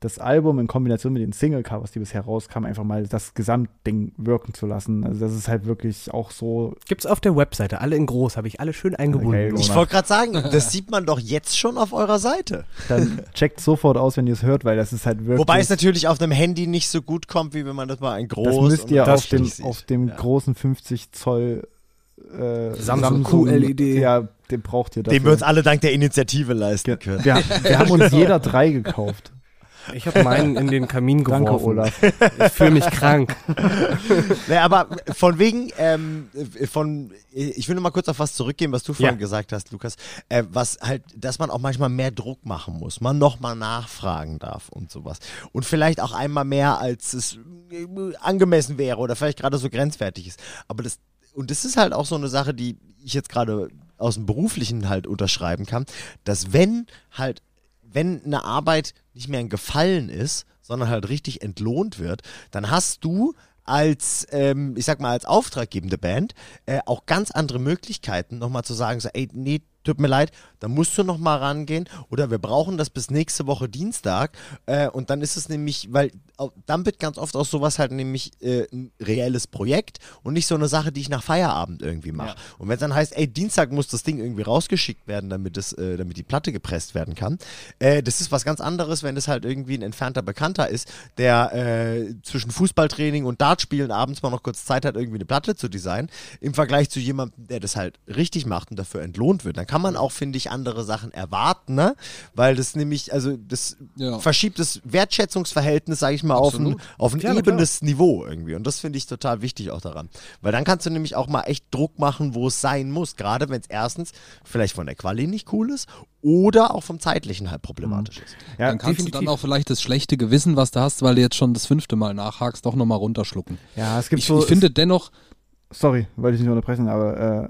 das Album in Kombination mit den Single-Covers, die bisher rauskamen, einfach mal das Gesamtding wirken zu lassen. Also das ist halt wirklich auch so. Gibt's auf der Webseite, alle in groß, habe ich alle schön eingebunden. Okay, Ich wollte gerade sagen, das sieht man doch jetzt schon auf eurer Seite. Dann checkt sofort aus, wenn ihr es hört, weil das ist halt wirklich. Wobei es natürlich auf einem Handy nicht so gut kommt, wie wenn man das mal ein groß das müsst ihr auf dem, auf dem Ja. großen 50 Zoll äh, Samsung QLED. Ja, den braucht ihr dafür. Den wir uns alle dank der Initiative leisten können. wir, wir haben uns (laughs) jeder drei gekauft. Ich habe meinen in den Kamin geworfen. Danke, Olaf. Ich fühle mich krank. (laughs) Nee, aber von wegen, ähm, von, ich will noch mal kurz auf was zurückgehen, was du vorhin Ja. gesagt hast, Lukas, äh, was halt, dass man auch manchmal mehr Druck machen muss, man noch mal nachfragen darf und sowas. Und vielleicht auch einmal mehr, als es äh, angemessen wäre oder vielleicht gerade so grenzwertig ist. Aber das, und das ist halt auch so eine Sache, die ich jetzt gerade aus dem Beruflichen halt unterschreiben kann, dass wenn halt wenn eine Arbeit nicht mehr ein Gefallen ist, sondern halt richtig entlohnt wird, dann hast du als, ähm, ich sag mal, als auftraggebende Band äh, auch ganz andere Möglichkeiten, nochmal zu sagen, so, ey, nee, tut mir leid, da musst du nochmal rangehen oder wir brauchen das bis nächste Woche Dienstag äh, und dann ist es nämlich, weil dann wird ganz oft auch sowas halt nämlich äh, ein reelles Projekt und nicht so eine Sache, die ich nach Feierabend irgendwie mache. Und wenn es dann heißt, ey, Dienstag muss das Ding irgendwie rausgeschickt werden, damit, es, äh, damit die Platte gepresst werden kann, äh, das ist was ganz anderes, wenn es halt irgendwie ein entfernter Bekannter ist, der äh, zwischen Fußballtraining und Dartspielen abends mal noch kurz Zeit hat, irgendwie eine Platte zu designen, im Vergleich zu jemandem, der das halt richtig macht und dafür entlohnt wird. Dann kann man auch, finde ich, andere Sachen erwarten, ne? Weil das nämlich, also das Ja. verschiebt das Wertschätzungsverhältnis, sage ich mal, auf ein, Absolut. auf ein Ja, na klar. ebenes Niveau irgendwie. Und das finde ich total wichtig auch daran. Weil dann kannst du nämlich auch mal echt Druck machen, wo es sein muss. Gerade wenn es erstens vielleicht von der Quali nicht cool ist oder auch vom zeitlichen halt problematisch ist. Ja, dann kannst du definitiv. dann auch vielleicht das schlechte Gewissen, was du hast, weil du jetzt schon das fünfte Mal nachhakst, doch nochmal runterschlucken. Ja, es gibt Ich, so. ich finde dennoch, sorry, wollte ich nicht unterbrechen, aber äh,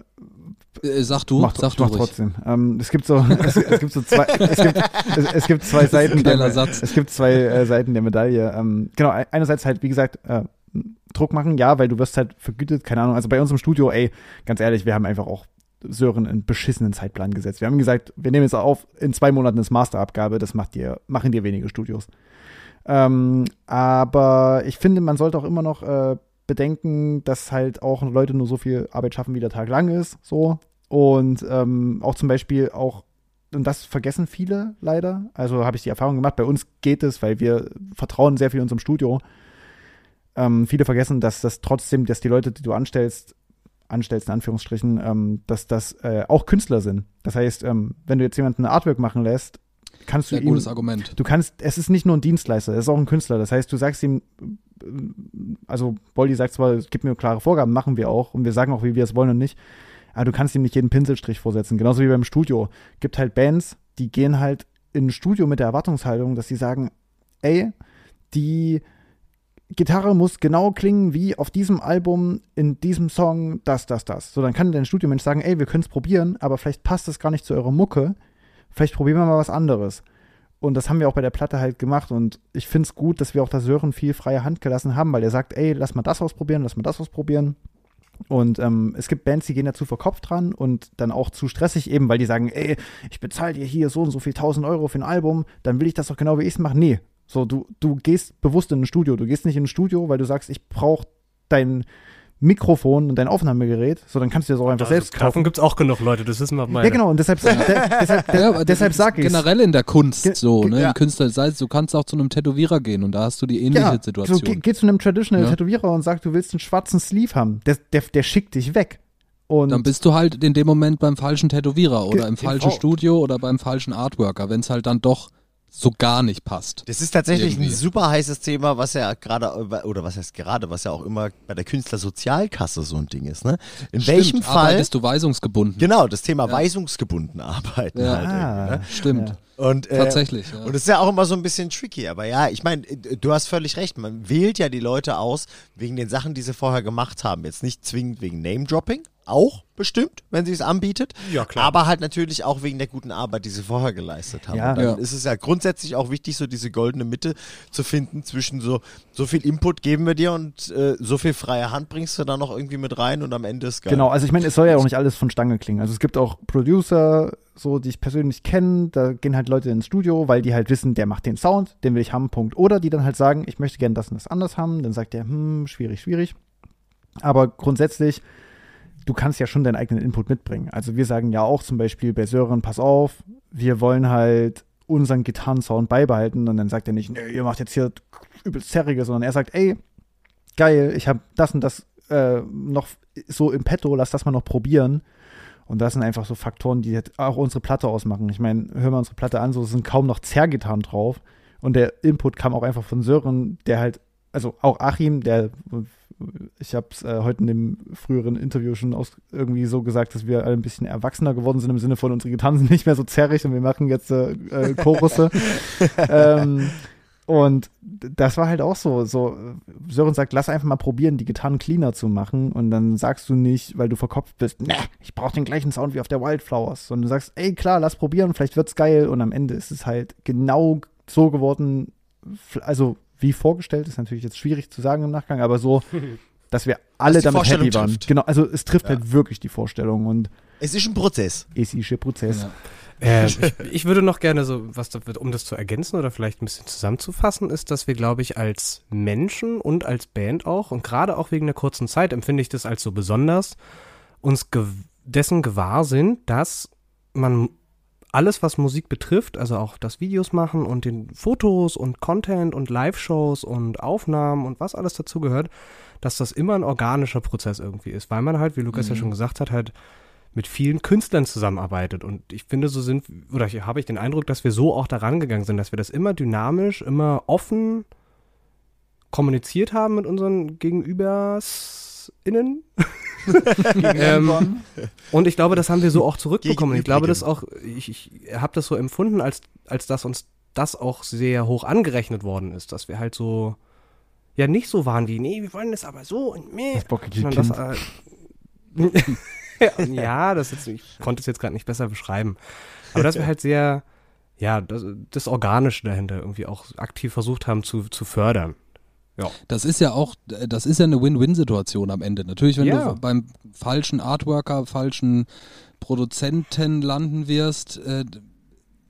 äh, sag du, mach, sag du mach ruhig. trotzdem. Ähm, es gibt so, (laughs) es, es gibt so zwei, es gibt, es, es gibt zwei Seiten. der, Satz. Es gibt zwei äh, Seiten der Medaille. Ähm, genau, einerseits halt, wie gesagt, äh, Druck machen, ja, weil du wirst halt vergütet, keine Ahnung. Also bei uns im Studio, ey, ganz ehrlich, wir haben einfach auch Sören einen beschissenen Zeitplan gesetzt. Wir haben gesagt, wir nehmen jetzt auf, in zwei Monaten ist Masterabgabe, das macht dir, machen dir wenige Studios. Ähm, aber ich finde, man sollte auch immer noch äh, bedenken, dass halt auch Leute nur so viel Arbeit schaffen, wie der Tag lang ist. So. Und ähm, auch zum Beispiel auch, und das vergessen viele leider. Also habe ich die Erfahrung gemacht, bei uns geht es, weil wir vertrauen sehr viel unserem Studio. Ähm, viele vergessen, dass das trotzdem, dass die Leute, die du anstellst, anstellst in Anführungsstrichen, ähm, dass das äh, auch Künstler sind. Das heißt, ähm, wenn du jetzt jemanden ein Artwork machen lässt, kannst du Sehr ihm gutes Argument. Du kannst, es ist nicht nur ein Dienstleister, es ist auch ein Künstler. Das heißt, du sagst ihm, also Boldi sagt zwar, es gibt mir klare Vorgaben, machen wir auch und wir sagen auch, wie wir es wollen und nicht. Aber du kannst ihm nicht jeden Pinselstrich vorsetzen. Genauso wie beim Studio. Gibt halt Bands, die gehen halt in ein Studio mit der Erwartungshaltung, dass sie sagen, ey, die Gitarre muss genau klingen wie auf diesem Album, in diesem Song, das, das, das. So, dann kann dein Studiomensch sagen, ey, wir können es probieren, aber vielleicht passt es gar nicht zu eurer Mucke. Vielleicht probieren wir mal was anderes. Und das haben wir auch bei der Platte halt gemacht. Und ich finde es gut, dass wir auch das Sören viel freie Hand gelassen haben, weil er sagt, ey, lass mal das ausprobieren, lass mal das ausprobieren. Und ähm, es gibt Bands, die gehen dazu verkopft dran und dann auch zu stressig eben, weil die sagen, ey, ich bezahle dir hier so und so viel tausend Euro für ein Album, dann will ich das doch genau wie ich es mache. Nee, so du, du gehst bewusst in ein Studio. Du gehst nicht in ein Studio, weil du sagst, ich brauche dein Mikrofon und dein Aufnahmegerät. So, dann kannst du das auch einfach selbst kaufen. Davon gibt es auch genug Leute, das wissen wir beide. Ja, genau, und deshalb, (laughs) de, deshalb, de, Ja, deshalb sage ich Generell in der Kunst Ge- so, ge- ne? ja. Im Künstler sei es, du kannst auch zu einem Tätowierer gehen und da hast du die ähnliche ja, Situation. So, geh, geh zu einem Traditional Ja. Tätowierer und sag, du willst einen schwarzen Sleeve haben. Der, der, der schickt dich weg. Und dann bist du halt in dem Moment beim falschen Tätowierer oder im falschen TV. Studio oder beim falschen Artworker, wenn es halt dann doch so gar nicht passt. Das ist tatsächlich Irgendwie. ein super heißes Thema, was ja gerade, oder was heißt gerade, was ja auch immer bei der Künstlersozialkasse so ein Ding ist. Ne? In Stimmt, welchem Fall, Arbeitest du weisungsgebunden? genau, das Thema Ja. weisungsgebunden arbeiten Ja. halt. Ne? Stimmt. Und, äh, Tatsächlich. Ja. Und es ist ja auch immer so ein bisschen tricky, aber ja, ich meine, du hast völlig recht, man wählt ja die Leute aus wegen den Sachen, die sie vorher gemacht haben. Jetzt nicht zwingend wegen Name-Dropping, auch bestimmt, wenn sie es anbietet. Ja, klar. Aber halt natürlich auch wegen der guten Arbeit, die sie vorher geleistet haben. Ja. Und dann Ja. ist es ja grundsätzlich auch wichtig, so diese goldene Mitte zu finden zwischen so, so viel Input geben wir dir und äh, so viel freie Hand bringst du da noch irgendwie mit rein und am Ende ist geil. Genau, also ich meine, es soll ja auch nicht alles von Stange klingen. Also es gibt auch Producer, so, die ich persönlich kenne, da gehen halt Leute ins Studio, weil die halt wissen, der macht den Sound, den will ich haben, Punkt. Oder die dann halt sagen, ich möchte gerne das und das anders haben, dann sagt der, hm, schwierig, schwierig. Aber grundsätzlich, du kannst ja schon deinen eigenen Input mitbringen. Also wir sagen ja auch zum Beispiel bei Sören, pass auf, wir wollen halt unseren Gitarrensound beibehalten und dann sagt er nicht, nee, ihr macht jetzt hier übelst zerrige, sondern er sagt, ey, geil, ich habe das und das äh, noch so im Petto, lass das mal noch probieren. Und das sind einfach so Faktoren, die auch unsere Platte ausmachen. Ich meine, hören wir unsere Platte an, so sind kaum noch Zerrgitarren drauf. Und der Input kam auch einfach von Sören, der halt, also auch Achim, der, ich habe es äh, heute in dem früheren Interview schon aus, irgendwie so gesagt, dass wir alle ein bisschen erwachsener geworden sind im Sinne von, unsere Gitarren sind nicht mehr so zerrig und wir machen jetzt äh, äh, Chorusse. (laughs) ähm, und das war halt auch so, so, Sören sagt, lass einfach mal probieren, die Gitarren cleaner zu machen. Und dann sagst du nicht, weil du verkopft bist, ne, ich brauche den gleichen Sound wie auf der Wildflowers. Sondern du sagst, ey, klar, lass probieren, vielleicht wird's geil. Und am Ende ist es halt genau so geworden, also wie vorgestellt, ist natürlich jetzt schwierig zu sagen im Nachgang, aber so, (laughs) dass wir alle damit happy waren. Trifft. Genau, also es trifft Ja. halt wirklich die Vorstellung und Es ist ein Prozess. es ist ein Prozess. Ja. Äh, (laughs) ich, ich würde noch gerne so, was da, um das zu ergänzen oder vielleicht ein bisschen zusammenzufassen, ist, dass wir, glaube ich, als Menschen und als Band auch, und gerade auch wegen der kurzen Zeit empfinde ich das als so besonders, uns gew dessen gewahr sind, dass man alles, was Musik betrifft, also auch das Videos machen und den Fotos und Content und Live-Shows und Aufnahmen und was alles dazugehört, dass das immer ein organischer Prozess irgendwie ist, weil man halt, wie Lukas ja schon gesagt hat, halt mit vielen Künstlern zusammenarbeitet. Und ich finde, so sind, oder hier habe ich den Eindruck, dass wir so auch daran gegangen sind, dass wir das immer dynamisch, immer offen kommuniziert haben mit unseren GegenübersInnen. ähm, und ich glaube, das haben wir so auch zurückbekommen. Ich glaube, das auch, ich, ich habe das so empfunden, als, als dass uns das auch sehr hoch angerechnet worden ist, dass wir halt so, ja, nicht so waren wie, nee, wir wollen das aber so und meh. Das bockige Kind. Das, äh, (laughs) ja, das ist, ich konnte es jetzt gerade nicht besser beschreiben. Aber dass wir halt sehr, ja, das, das Organische dahinter irgendwie auch aktiv versucht haben zu, zu fördern. Das ist ja auch, das ist ja eine Win-Win-Situation am Ende. Natürlich, wenn Ja. du beim falschen Artworker, falschen Produzenten landen wirst, äh,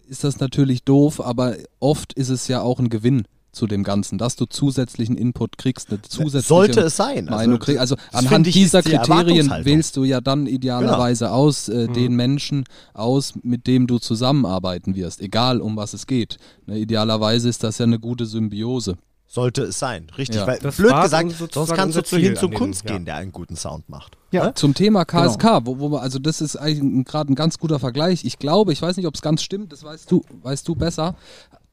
ist das natürlich doof, aber oft ist es ja auch ein Gewinn zu dem Ganzen, dass du zusätzlichen Input kriegst, eine zusätzliche Sollte es sein. Meinung kriegst. Also anhand dieser die Kriterien wählst du ja dann idealerweise aus äh, den Menschen aus, mit dem du zusammenarbeiten wirst, egal um was es geht. Ne, idealerweise ist das ja eine gute Symbiose. Sollte es sein, richtig. Ja. Weil, Das blöd gesagt, sozusagen sonst kannst du zu hin Ziel zu an dem, Kunst ja. gehen, der einen guten Sound macht. Ja. Zum Thema Genau. KSK, wo, wo wir, also das ist eigentlich gerade ein ganz guter Vergleich. Ich glaube, ich weiß nicht, ob es ganz stimmt, das weißt du, weißt du besser,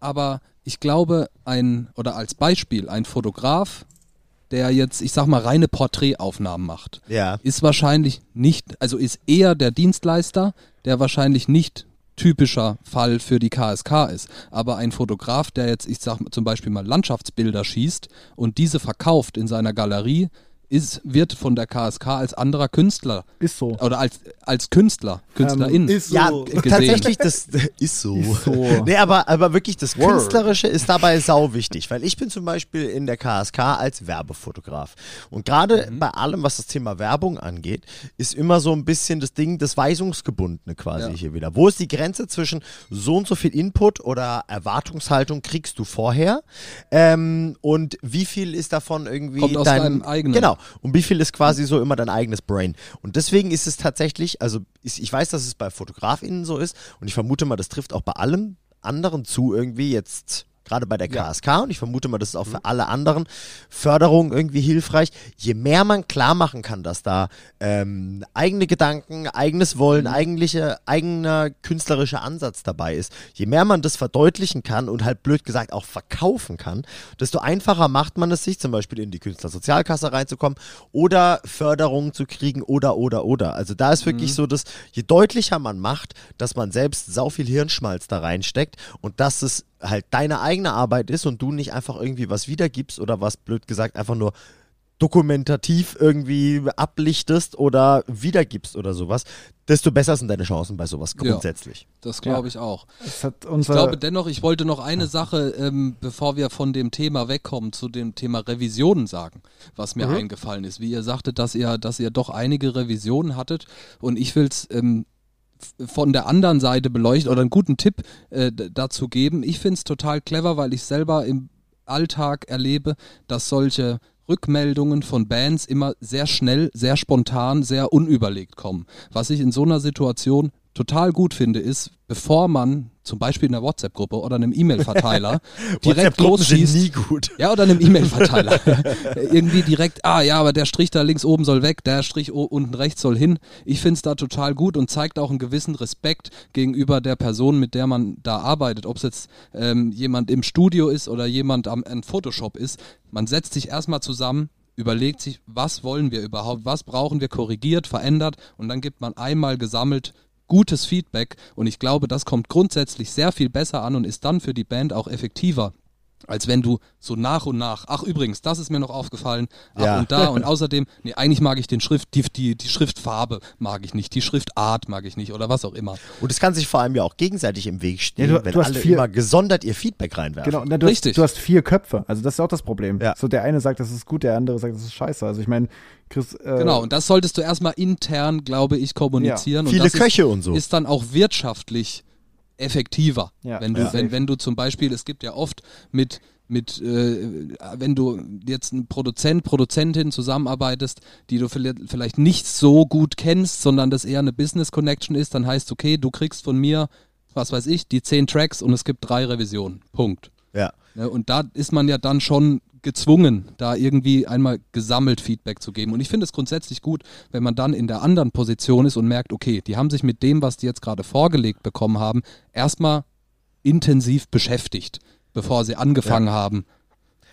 aber ich glaube, ein, oder als Beispiel, ein Fotograf, der jetzt, ich sag mal, reine Porträtaufnahmen macht, Ja. ist wahrscheinlich nicht, also ist eher der Dienstleister, der wahrscheinlich nicht typischer Fall für die KSK ist. Aber ein Fotograf, der jetzt, ich sag zum Beispiel mal Landschaftsbilder schießt und diese verkauft in seiner Galerie, ist, wird von der KSK als anderer Künstler Ist so. oder als, als Künstler, Künstlerin. ist Ja, gesehen. tatsächlich, das (laughs) ist so. Ist so. Nee, aber, aber wirklich das Word. Künstlerische ist dabei sau wichtig, weil ich bin zum Beispiel in der KSK als Werbefotograf. Und gerade Mhm. bei allem, was das Thema Werbung angeht, ist immer so ein bisschen das Ding, das Weisungsgebundene quasi Ja. hier wieder. Wo ist die Grenze zwischen so und so viel Input oder Erwartungshaltung kriegst du vorher ähm, und wie viel ist davon irgendwie Kommt aus dein, deinem eigenen. Genau. Und wie viel ist quasi so immer dein eigenes Brain? Und deswegen ist es tatsächlich, also ist, ich weiß, dass es bei FotografInnen so ist und ich vermute mal, das trifft auch bei allem anderen zu irgendwie jetzt. Gerade bei der KSK und ich vermute mal, das ist auch für alle anderen Förderungen irgendwie hilfreich. Je mehr man klar machen kann, dass da ähm, eigene Gedanken, eigenes Wollen, eigentliche, eigener künstlerischer Ansatz dabei ist, je mehr man das verdeutlichen kann und halt blöd gesagt auch verkaufen kann, desto einfacher macht man es sich, zum Beispiel in die Künstlersozialkasse reinzukommen oder Förderungen zu kriegen oder, oder, oder. Also da ist wirklich so, dass je deutlicher man macht, dass man selbst sau viel Hirnschmalz da reinsteckt und dass es halt deine eigene Arbeit ist und du nicht einfach irgendwie was wiedergibst oder was blöd gesagt einfach nur dokumentativ irgendwie ablichtest oder wiedergibst oder sowas, desto besser sind deine Chancen bei sowas Ja. grundsätzlich. Das glaube ich auch. Ich glaube dennoch, ich wollte noch eine Sache, ähm, bevor wir von dem Thema wegkommen, zu dem Thema Revisionen sagen, was mir eingefallen ist. Wie ihr sagtet, dass ihr, dass ihr doch einige Revisionen hattet und ich will es ähm, von der anderen Seite beleuchten oder einen guten Tipp äh, dazu geben. Ich finde es total clever, weil ich selber im Alltag erlebe, dass solche Rückmeldungen von Bands immer sehr schnell, sehr spontan, sehr unüberlegt kommen. Was ich in so einer Situation total gut finde, ist, bevor man zum Beispiel in einer WhatsApp-Gruppe oder einem E-Mail-Verteiler (laughs) direkt losschießt. nie gut. Ja, oder einem E-Mail-Verteiler. (laughs) Irgendwie direkt, ah ja, aber der Strich da links oben soll weg, der Strich unten rechts soll hin. Ich finde es da total gut und zeigt auch einen gewissen Respekt gegenüber der Person, mit der man da arbeitet. Ob es jetzt ähm, jemand im Studio ist oder jemand am, am Photoshop ist. Man setzt sich erstmal zusammen, überlegt sich, was wollen wir überhaupt, was brauchen wir korrigiert, verändert und dann gibt man einmal gesammelt gutes Feedback. Und ich glaube, das kommt grundsätzlich sehr viel besser an und ist dann für die Band auch effektiver als wenn du so nach und nach, ach übrigens, das ist mir noch aufgefallen, ach ja. und da und außerdem, nee, eigentlich mag ich den Schrift, die, die, die Schriftfarbe mag ich nicht, die Schriftart mag ich nicht oder was auch immer. Und es kann sich vor allem ja auch gegenseitig im Weg stehen, ja, du, wenn du alle vier, immer gesondert ihr Feedback reinwerfen. Genau, na, du Richtig. Hast, du hast vier Köpfe, also das ist auch das Problem. Ja. So der eine sagt, das ist gut, der andere sagt, das ist scheiße. Also ich meine, Chris, äh genau, und das solltest du erstmal intern, glaube ich, kommunizieren. Ja. Viele Köche ist, und so. Ist dann auch wirtschaftlich effektiver. Ja. Wenn du, ja. wenn, wenn du zum Beispiel, es gibt ja oft mit mit, äh, wenn du jetzt ein Produzent, Produzentin zusammenarbeitest, die du vielleicht nicht so gut kennst, sondern das eher eine Business Connection ist, dann heißt okay, du kriegst von mir, was weiß ich, die zehn Tracks und es gibt drei Revisionen. Punkt. Ja. ja und da ist man ja dann schon gezwungen, da irgendwie einmal gesammelt Feedback zu geben. Und ich finde es grundsätzlich gut, wenn man dann in der anderen Position ist und merkt, okay, die haben sich mit dem, was die jetzt gerade vorgelegt bekommen haben, erstmal intensiv beschäftigt bevor sie angefangen ja. haben,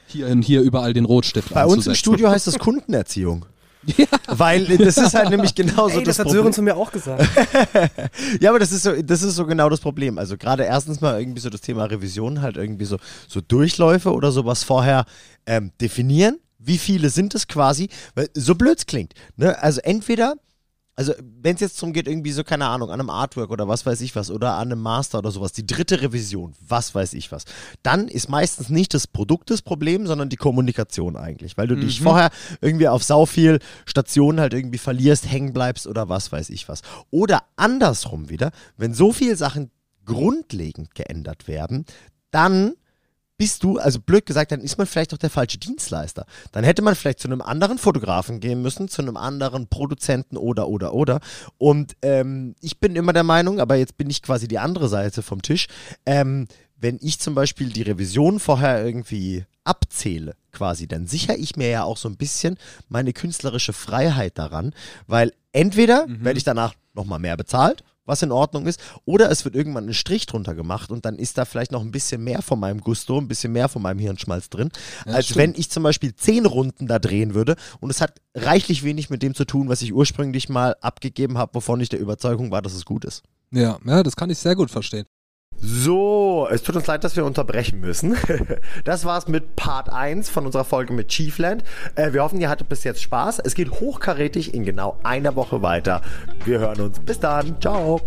hier, hier überall den Rotstift Bei uns im Studio (laughs) heißt das Kundenerziehung. Ja. Weil das ist halt nämlich genauso Ey, das, das hat Sören zu mir auch gesagt. (laughs) ja, aber das ist so, das ist so genau das Problem. Also gerade erstens mal irgendwie so das Thema Revision halt irgendwie so, so Durchläufe oder sowas vorher ähm, definieren. Wie viele sind es quasi? Weil so blöd klingt. Ne? Also entweder also wenn es jetzt darum geht, irgendwie so, keine Ahnung, an einem Artwork oder was weiß ich was oder an einem Master oder sowas, die dritte Revision, was weiß ich was, dann ist meistens nicht das Produkt das Problem, sondern die Kommunikation eigentlich, weil du mhm. dich vorher irgendwie auf sau viel Stationen halt irgendwie verlierst, hängen bleibst oder was weiß ich was. Oder andersrum wieder, wenn so viele Sachen grundlegend geändert werden, dann bist du, also blöd gesagt, dann ist man vielleicht auch der falsche Dienstleister. Dann hätte man vielleicht zu einem anderen Fotografen gehen müssen, zu einem anderen Produzenten oder, oder, oder. Und ähm, ich bin immer der Meinung, aber jetzt bin ich quasi die andere Seite vom Tisch, ähm, wenn ich zum Beispiel die Revision vorher irgendwie abzähle, quasi, dann sichere ich mir ja auch so ein bisschen meine künstlerische Freiheit daran, weil entweder mhm. werde ich danach nochmal mehr bezahlt was in Ordnung ist. Oder es wird irgendwann ein Strich drunter gemacht und dann ist da vielleicht noch ein bisschen mehr von meinem Gusto, ein bisschen mehr von meinem Hirnschmalz drin, ja, als stimmt. wenn ich zum Beispiel zehn Runden da drehen würde und es hat reichlich wenig mit dem zu tun, was ich ursprünglich mal abgegeben habe, wovon ich der Überzeugung war, dass es gut ist. Ja, ja, das kann ich sehr gut verstehen. So, es tut uns leid, dass wir unterbrechen müssen. (laughs) Das war's mit Part 1 von unserer Folge mit Chiefland. Äh, wir hoffen, ihr hattet bis jetzt Spaß. Es geht hochkarätig in genau einer Woche weiter. Wir hören uns. Bis dann. Ciao.